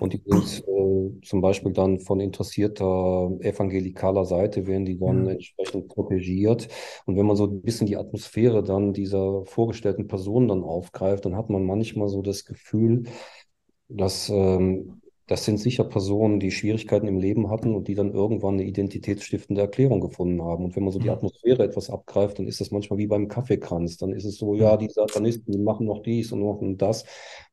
Und die sind äh, zum Beispiel dann von interessierter evangelikaler Seite, werden die dann entsprechend protegiert. Und wenn man so ein bisschen die Atmosphäre dann dieser vorgestellten Person dann aufgreift, dann hat man manchmal so das Gefühl, dass ähm, das sind sicher Personen, die Schwierigkeiten im Leben hatten und die dann irgendwann eine identitätsstiftende Erklärung gefunden haben. Und wenn man so die Atmosphäre etwas abgreift, dann ist das manchmal wie beim Kaffeekranz. Dann ist es so, ja, die Satanisten, die machen noch dies und noch das.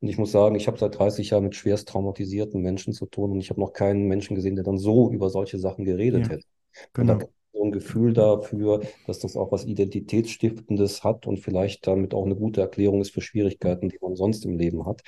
Und ich muss sagen, ich habe seit 30 Jahren mit schwerst traumatisierten Menschen zu tun und ich habe noch keinen Menschen gesehen, der dann so über solche Sachen geredet ja, hätte. Genau. So ein Gefühl dafür, dass das auch was Identitätsstiftendes hat und vielleicht damit auch eine gute Erklärung ist für Schwierigkeiten, die man sonst im Leben hat.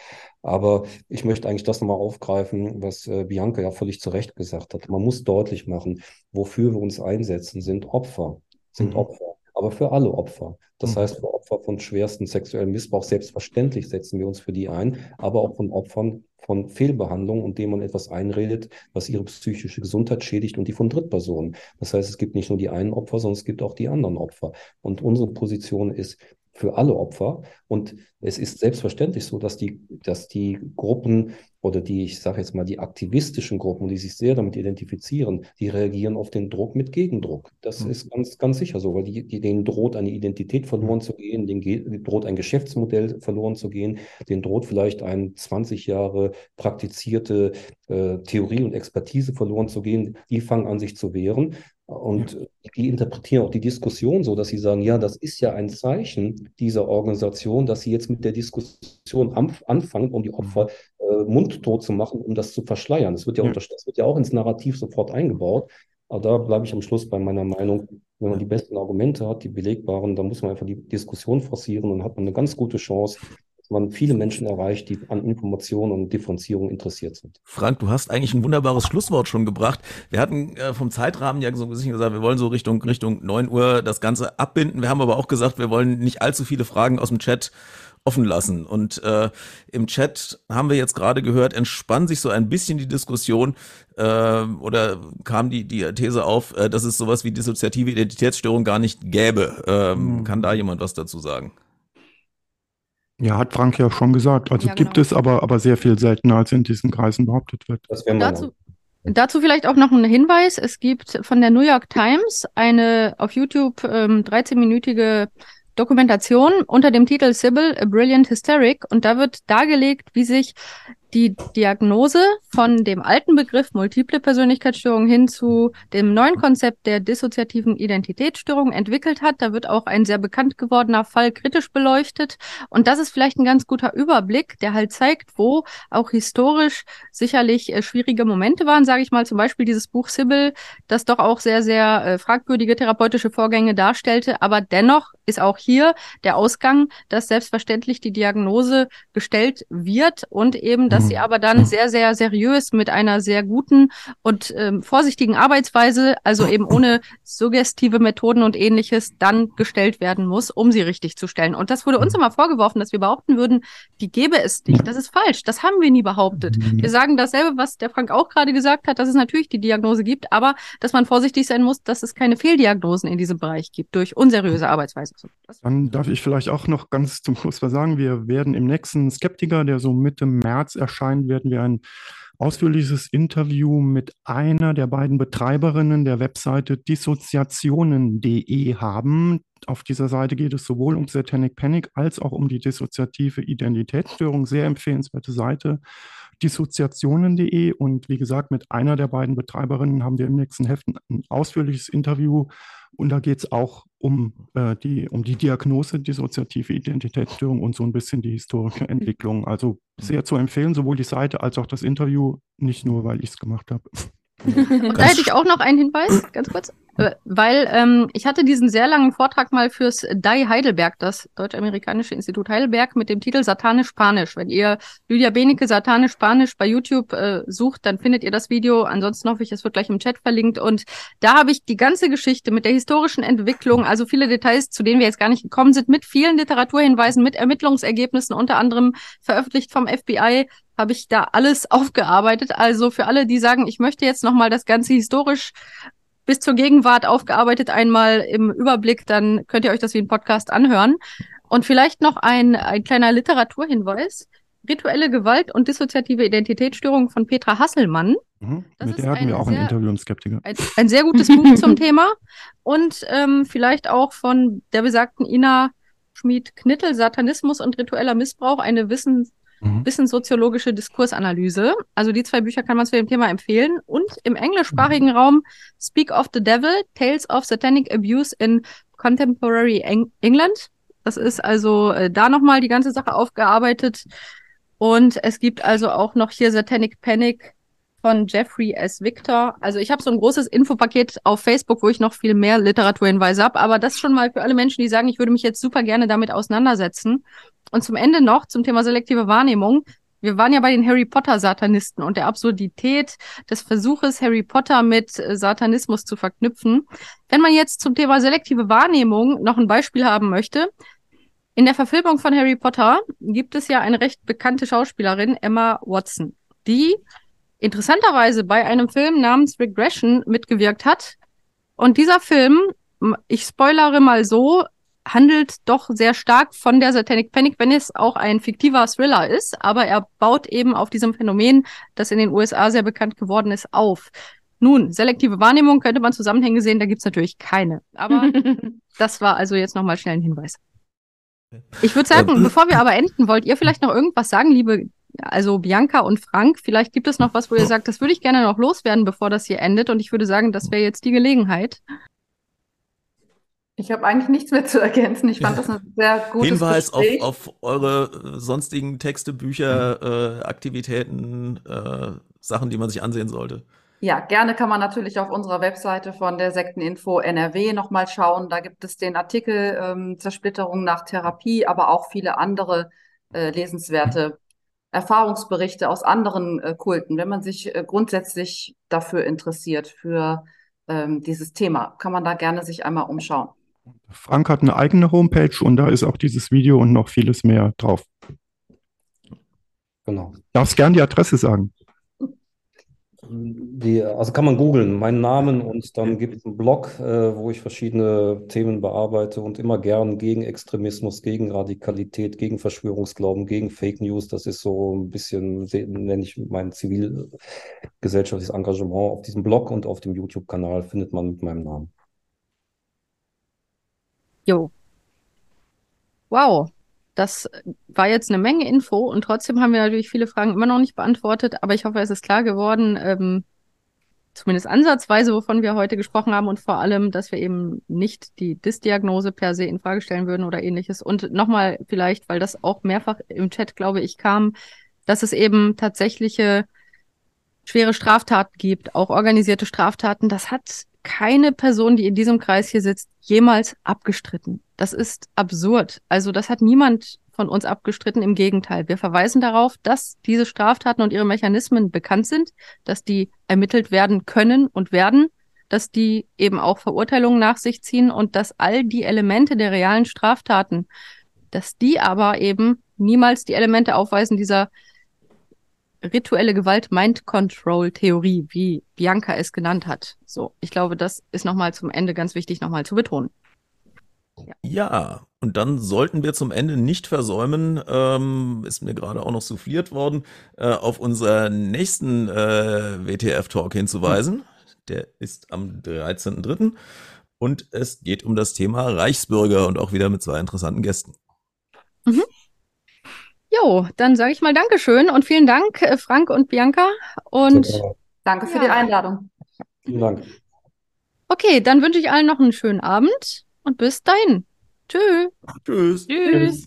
Aber ich möchte eigentlich das nochmal aufgreifen, was äh, Bianca ja völlig zu Recht gesagt hat. Man muss deutlich machen, wofür wir uns einsetzen, sind Opfer, sind mhm. Opfer, aber für alle Opfer. Das mhm. heißt, für Opfer von schwersten sexuellen Missbrauch, selbstverständlich setzen wir uns für die ein, aber auch von Opfern von Fehlbehandlung und dem man etwas einredet, was ihre psychische Gesundheit schädigt und die von Drittpersonen. Das heißt, es gibt nicht nur die einen Opfer, sondern es gibt auch die anderen Opfer. Und unsere Position ist, für alle Opfer. Und es ist selbstverständlich so, dass die, dass die Gruppen oder die, ich sage jetzt mal, die aktivistischen Gruppen, die sich sehr damit identifizieren, die reagieren auf den Druck mit Gegendruck. Das mhm. ist ganz, ganz sicher so, weil die, die, denen droht eine Identität verloren zu gehen, denen droht ein Geschäftsmodell verloren zu gehen, denen droht vielleicht eine 20 Jahre praktizierte äh, Theorie und Expertise verloren zu gehen. Die fangen an, sich zu wehren. Und ja. die interpretieren auch die Diskussion so, dass sie sagen, ja, das ist ja ein Zeichen dieser Organisation, dass sie jetzt mit der Diskussion anfangen, um die mhm. Opfer äh, mundtot zu machen, um das zu verschleiern. Das wird ja, ja. das wird ja auch ins Narrativ sofort eingebaut. Aber da bleibe ich am Schluss bei meiner Meinung, wenn man die besten Argumente hat, die belegbaren, dann muss man einfach die Diskussion forcieren und hat man eine ganz gute Chance, man viele Menschen erreicht, die an Informationen und Differenzierung interessiert sind. Frank, du hast eigentlich ein wunderbares Schlusswort schon gebracht. Wir hatten äh, vom Zeitrahmen ja so gesagt, wir wollen so Richtung, Richtung neun Uhr das Ganze abbinden. Wir haben aber auch gesagt, wir wollen nicht allzu viele Fragen aus dem Chat offen lassen. Und äh, im Chat haben wir jetzt gerade gehört, entspann sich so ein bisschen die Diskussion äh, oder kam die, die These auf, äh, dass es sowas wie dissoziative Identitätsstörung gar nicht gäbe. Ähm, mhm. Kann da jemand was dazu sagen? Ja, hat Frank ja schon gesagt. Also ja, gibt genau. es aber, aber sehr viel seltener, als in diesen Kreisen behauptet wird. dazu, dazu vielleicht auch noch ein Hinweis. Es gibt von der New York Times eine auf YouTube ähm, 13-minütige Dokumentation unter dem Titel Sybil, A Brilliant Hysteric. Und da wird dargelegt, wie sich die Diagnose von dem alten Begriff multiple Persönlichkeitsstörung hin zu dem neuen Konzept der dissoziativen Identitätsstörung entwickelt hat. Da wird auch ein sehr bekannt gewordener Fall kritisch beleuchtet. Und das ist vielleicht ein ganz guter Überblick, der halt zeigt, wo auch historisch sicherlich äh, schwierige Momente waren, sage ich mal, zum Beispiel dieses Buch Sybil, das doch auch sehr, sehr äh, fragwürdige therapeutische Vorgänge darstellte. Aber dennoch ist auch hier der Ausgang, dass selbstverständlich die Diagnose gestellt wird und eben, dass sie mhm. aber dann sehr, sehr seriös mit einer sehr guten und ähm, vorsichtigen Arbeitsweise, also eben ohne suggestive Methoden und ähnliches, dann gestellt werden muss, um sie richtig zu stellen. Und das wurde uns mhm. immer vorgeworfen, dass wir behaupten würden, die gäbe es nicht. Das ist falsch. Das haben wir nie behauptet. Mhm. Wir sagen dasselbe, was der Frank auch gerade gesagt hat, dass es natürlich die Diagnose gibt, aber dass man vorsichtig sein muss, dass es keine Fehldiagnosen in diesem Bereich gibt durch unseriöse Arbeitsweise. Dann darf ich vielleicht auch noch ganz zum Schluss was sagen. Wir werden im nächsten Skeptiker, der so Mitte März erscheint, werden wir ein ausführliches Interview mit einer der beiden Betreiberinnen der Webseite dissoziationen.de haben. Auf dieser Seite geht es sowohl um Satanic Panic als auch um die dissoziative Identitätsstörung. Sehr empfehlenswerte Seite dissoziationen.de und wie gesagt, mit einer der beiden Betreiberinnen haben wir im nächsten Heft ein ausführliches Interview und da geht es auch um, äh, die, um die Diagnose dissoziative Identitätsstörung und so ein bisschen die historische Entwicklung. Also sehr zu empfehlen, sowohl die Seite als auch das Interview, nicht nur, weil ich es gemacht habe. Und (laughs) da hätte ich auch noch einen Hinweis, ganz kurz. Weil ähm, ich hatte diesen sehr langen Vortrag mal fürs DAI Heidelberg, das Deutsch-Amerikanische Institut Heidelberg, mit dem Titel Satanisch-Spanisch. Wenn ihr Lydia Benecke Satanisch-Spanisch bei YouTube äh, sucht, dann findet ihr das Video. Ansonsten hoffe ich, es wird gleich im Chat verlinkt. Und da habe ich die ganze Geschichte mit der historischen Entwicklung, also viele Details, zu denen wir jetzt gar nicht gekommen sind, mit vielen Literaturhinweisen, mit Ermittlungsergebnissen, unter anderem veröffentlicht vom FBI, habe ich da alles (laughs) aufgearbeitet. Also für alle, die sagen, ich möchte jetzt nochmal das Ganze historisch bis zur Gegenwart aufgearbeitet einmal im Überblick, dann könnt ihr euch das wie ein Podcast anhören. Und vielleicht noch ein, ein kleiner Literaturhinweis. Rituelle Gewalt und dissoziative Identitätsstörung von Petra Hasselmann. Mhm. Mit der hatten ein wir auch ein sehr- Interview im Skeptiker. Ein, ein sehr gutes Buch (laughs) zum Thema. Und ähm, vielleicht auch von der besagten Ina Schmid-Knittel, Satanismus und ritueller Missbrauch, eine Wissen, Mhm. wissenssoziologische Diskursanalyse. Also die zwei Bücher kann man zu dem Thema empfehlen. Und im englischsprachigen Raum Speak of the Devil, Tales of Satanic Abuse in Contemporary Eng England. Das ist also äh, da nochmal die ganze Sache aufgearbeitet. Und es gibt also auch noch hier Satanic Panic von Jeffrey S. Victor. Also ich habe so ein großes Infopaket auf Facebook, wo ich noch viel mehr Literaturhinweise habe. Aber das schon mal für alle Menschen, die sagen, ich würde mich jetzt super gerne damit auseinandersetzen. Und zum Ende noch zum Thema selektive Wahrnehmung. Wir waren ja bei den Harry Potter Satanisten und der Absurdität des Versuches, Harry Potter mit äh, Satanismus zu verknüpfen. Wenn man jetzt zum Thema selektive Wahrnehmung noch ein Beispiel haben möchte, in der Verfilmung von Harry Potter gibt es ja eine recht bekannte Schauspielerin, Emma Watson, die interessanterweise bei einem Film namens Regression mitgewirkt hat. Und dieser Film, ich spoilere mal so, handelt doch sehr stark von der Satanic Panic, wenn es auch ein fiktiver Thriller ist, aber er baut eben auf diesem Phänomen, das in den USA sehr bekannt geworden ist, auf. Nun, selektive Wahrnehmung könnte man Zusammenhänge sehen, da gibt's natürlich keine. Aber (laughs) das war also jetzt nochmal schnell ein Hinweis. Ich würde sagen, bevor wir aber enden, wollt ihr vielleicht noch irgendwas sagen, liebe, also Bianca und Frank? Vielleicht gibt es noch was, wo ihr sagt, das würde ich gerne noch loswerden, bevor das hier endet. Und ich würde sagen, das wäre jetzt die Gelegenheit. Ich habe eigentlich nichts mehr zu ergänzen. Ich fand das ein (laughs) sehr gutes Hinweis auf, Gespräch. auf eure äh, sonstigen Texte, Bücher, äh, Aktivitäten, äh, Sachen, die man sich ansehen sollte. Ja, gerne kann man natürlich auf unserer Webseite von der Sekteninfo NRW nochmal schauen. Da gibt es den Artikel ähm, Zersplitterung nach Therapie, aber auch viele andere äh, lesenswerte Erfahrungsberichte aus anderen äh, Kulten. Wenn man sich äh, grundsätzlich dafür interessiert, für ähm, dieses Thema, kann man da gerne sich einmal umschauen. Frank hat eine eigene Homepage und da ist auch dieses Video und noch vieles mehr drauf. Genau. Darfst gern die Adresse sagen. Die, also kann man googeln, meinen Namen und dann gibt es einen Blog, äh, wo ich verschiedene Themen bearbeite und immer gern gegen Extremismus, gegen Radikalität, gegen Verschwörungsglauben, gegen Fake News. Das ist so ein bisschen, nenne ich mein zivilgesellschaftliches Engagement. Auf diesem Blog und auf dem YouTube-Kanal findet man mit meinem Namen. Jo. Wow. Das war jetzt eine Menge Info und trotzdem haben wir natürlich viele Fragen immer noch nicht beantwortet, aber ich hoffe, es ist klar geworden, ähm, zumindest ansatzweise, wovon wir heute gesprochen haben und vor allem, dass wir eben nicht die Dysdiagnose per se in Frage stellen würden oder ähnliches. Und nochmal vielleicht, weil das auch mehrfach im Chat, glaube ich, kam, dass es eben tatsächliche schwere Straftaten gibt, auch organisierte Straftaten. Das hat keine Person, die in diesem Kreis hier sitzt, jemals abgestritten. Das ist absurd. Also das hat niemand von uns abgestritten. Im Gegenteil. Wir verweisen darauf, dass diese Straftaten und ihre Mechanismen bekannt sind, dass die ermittelt werden können und werden, dass die eben auch Verurteilungen nach sich ziehen und dass all die Elemente der realen Straftaten, dass die aber eben niemals die Elemente aufweisen dieser rituelle Gewalt Mind Control Theorie, wie Bianca es genannt hat. So, ich glaube, das ist nochmal zum Ende ganz wichtig nochmal zu betonen. Ja, und dann sollten wir zum Ende nicht versäumen, ähm, ist mir gerade auch noch souffliert worden, äh, auf unseren nächsten äh, WTF-Talk hinzuweisen. Der ist am 13.03. Und es geht um das Thema Reichsbürger und auch wieder mit zwei interessanten Gästen. Jo, dann sage ich mal Dankeschön und vielen Dank, äh, Frank und Bianca. Und. Danke für Ja. die Einladung. Vielen Dank. okay, dann wünsche ich allen noch einen schönen Abend und bis dahin. Tschö. Tschüss. Tschüss.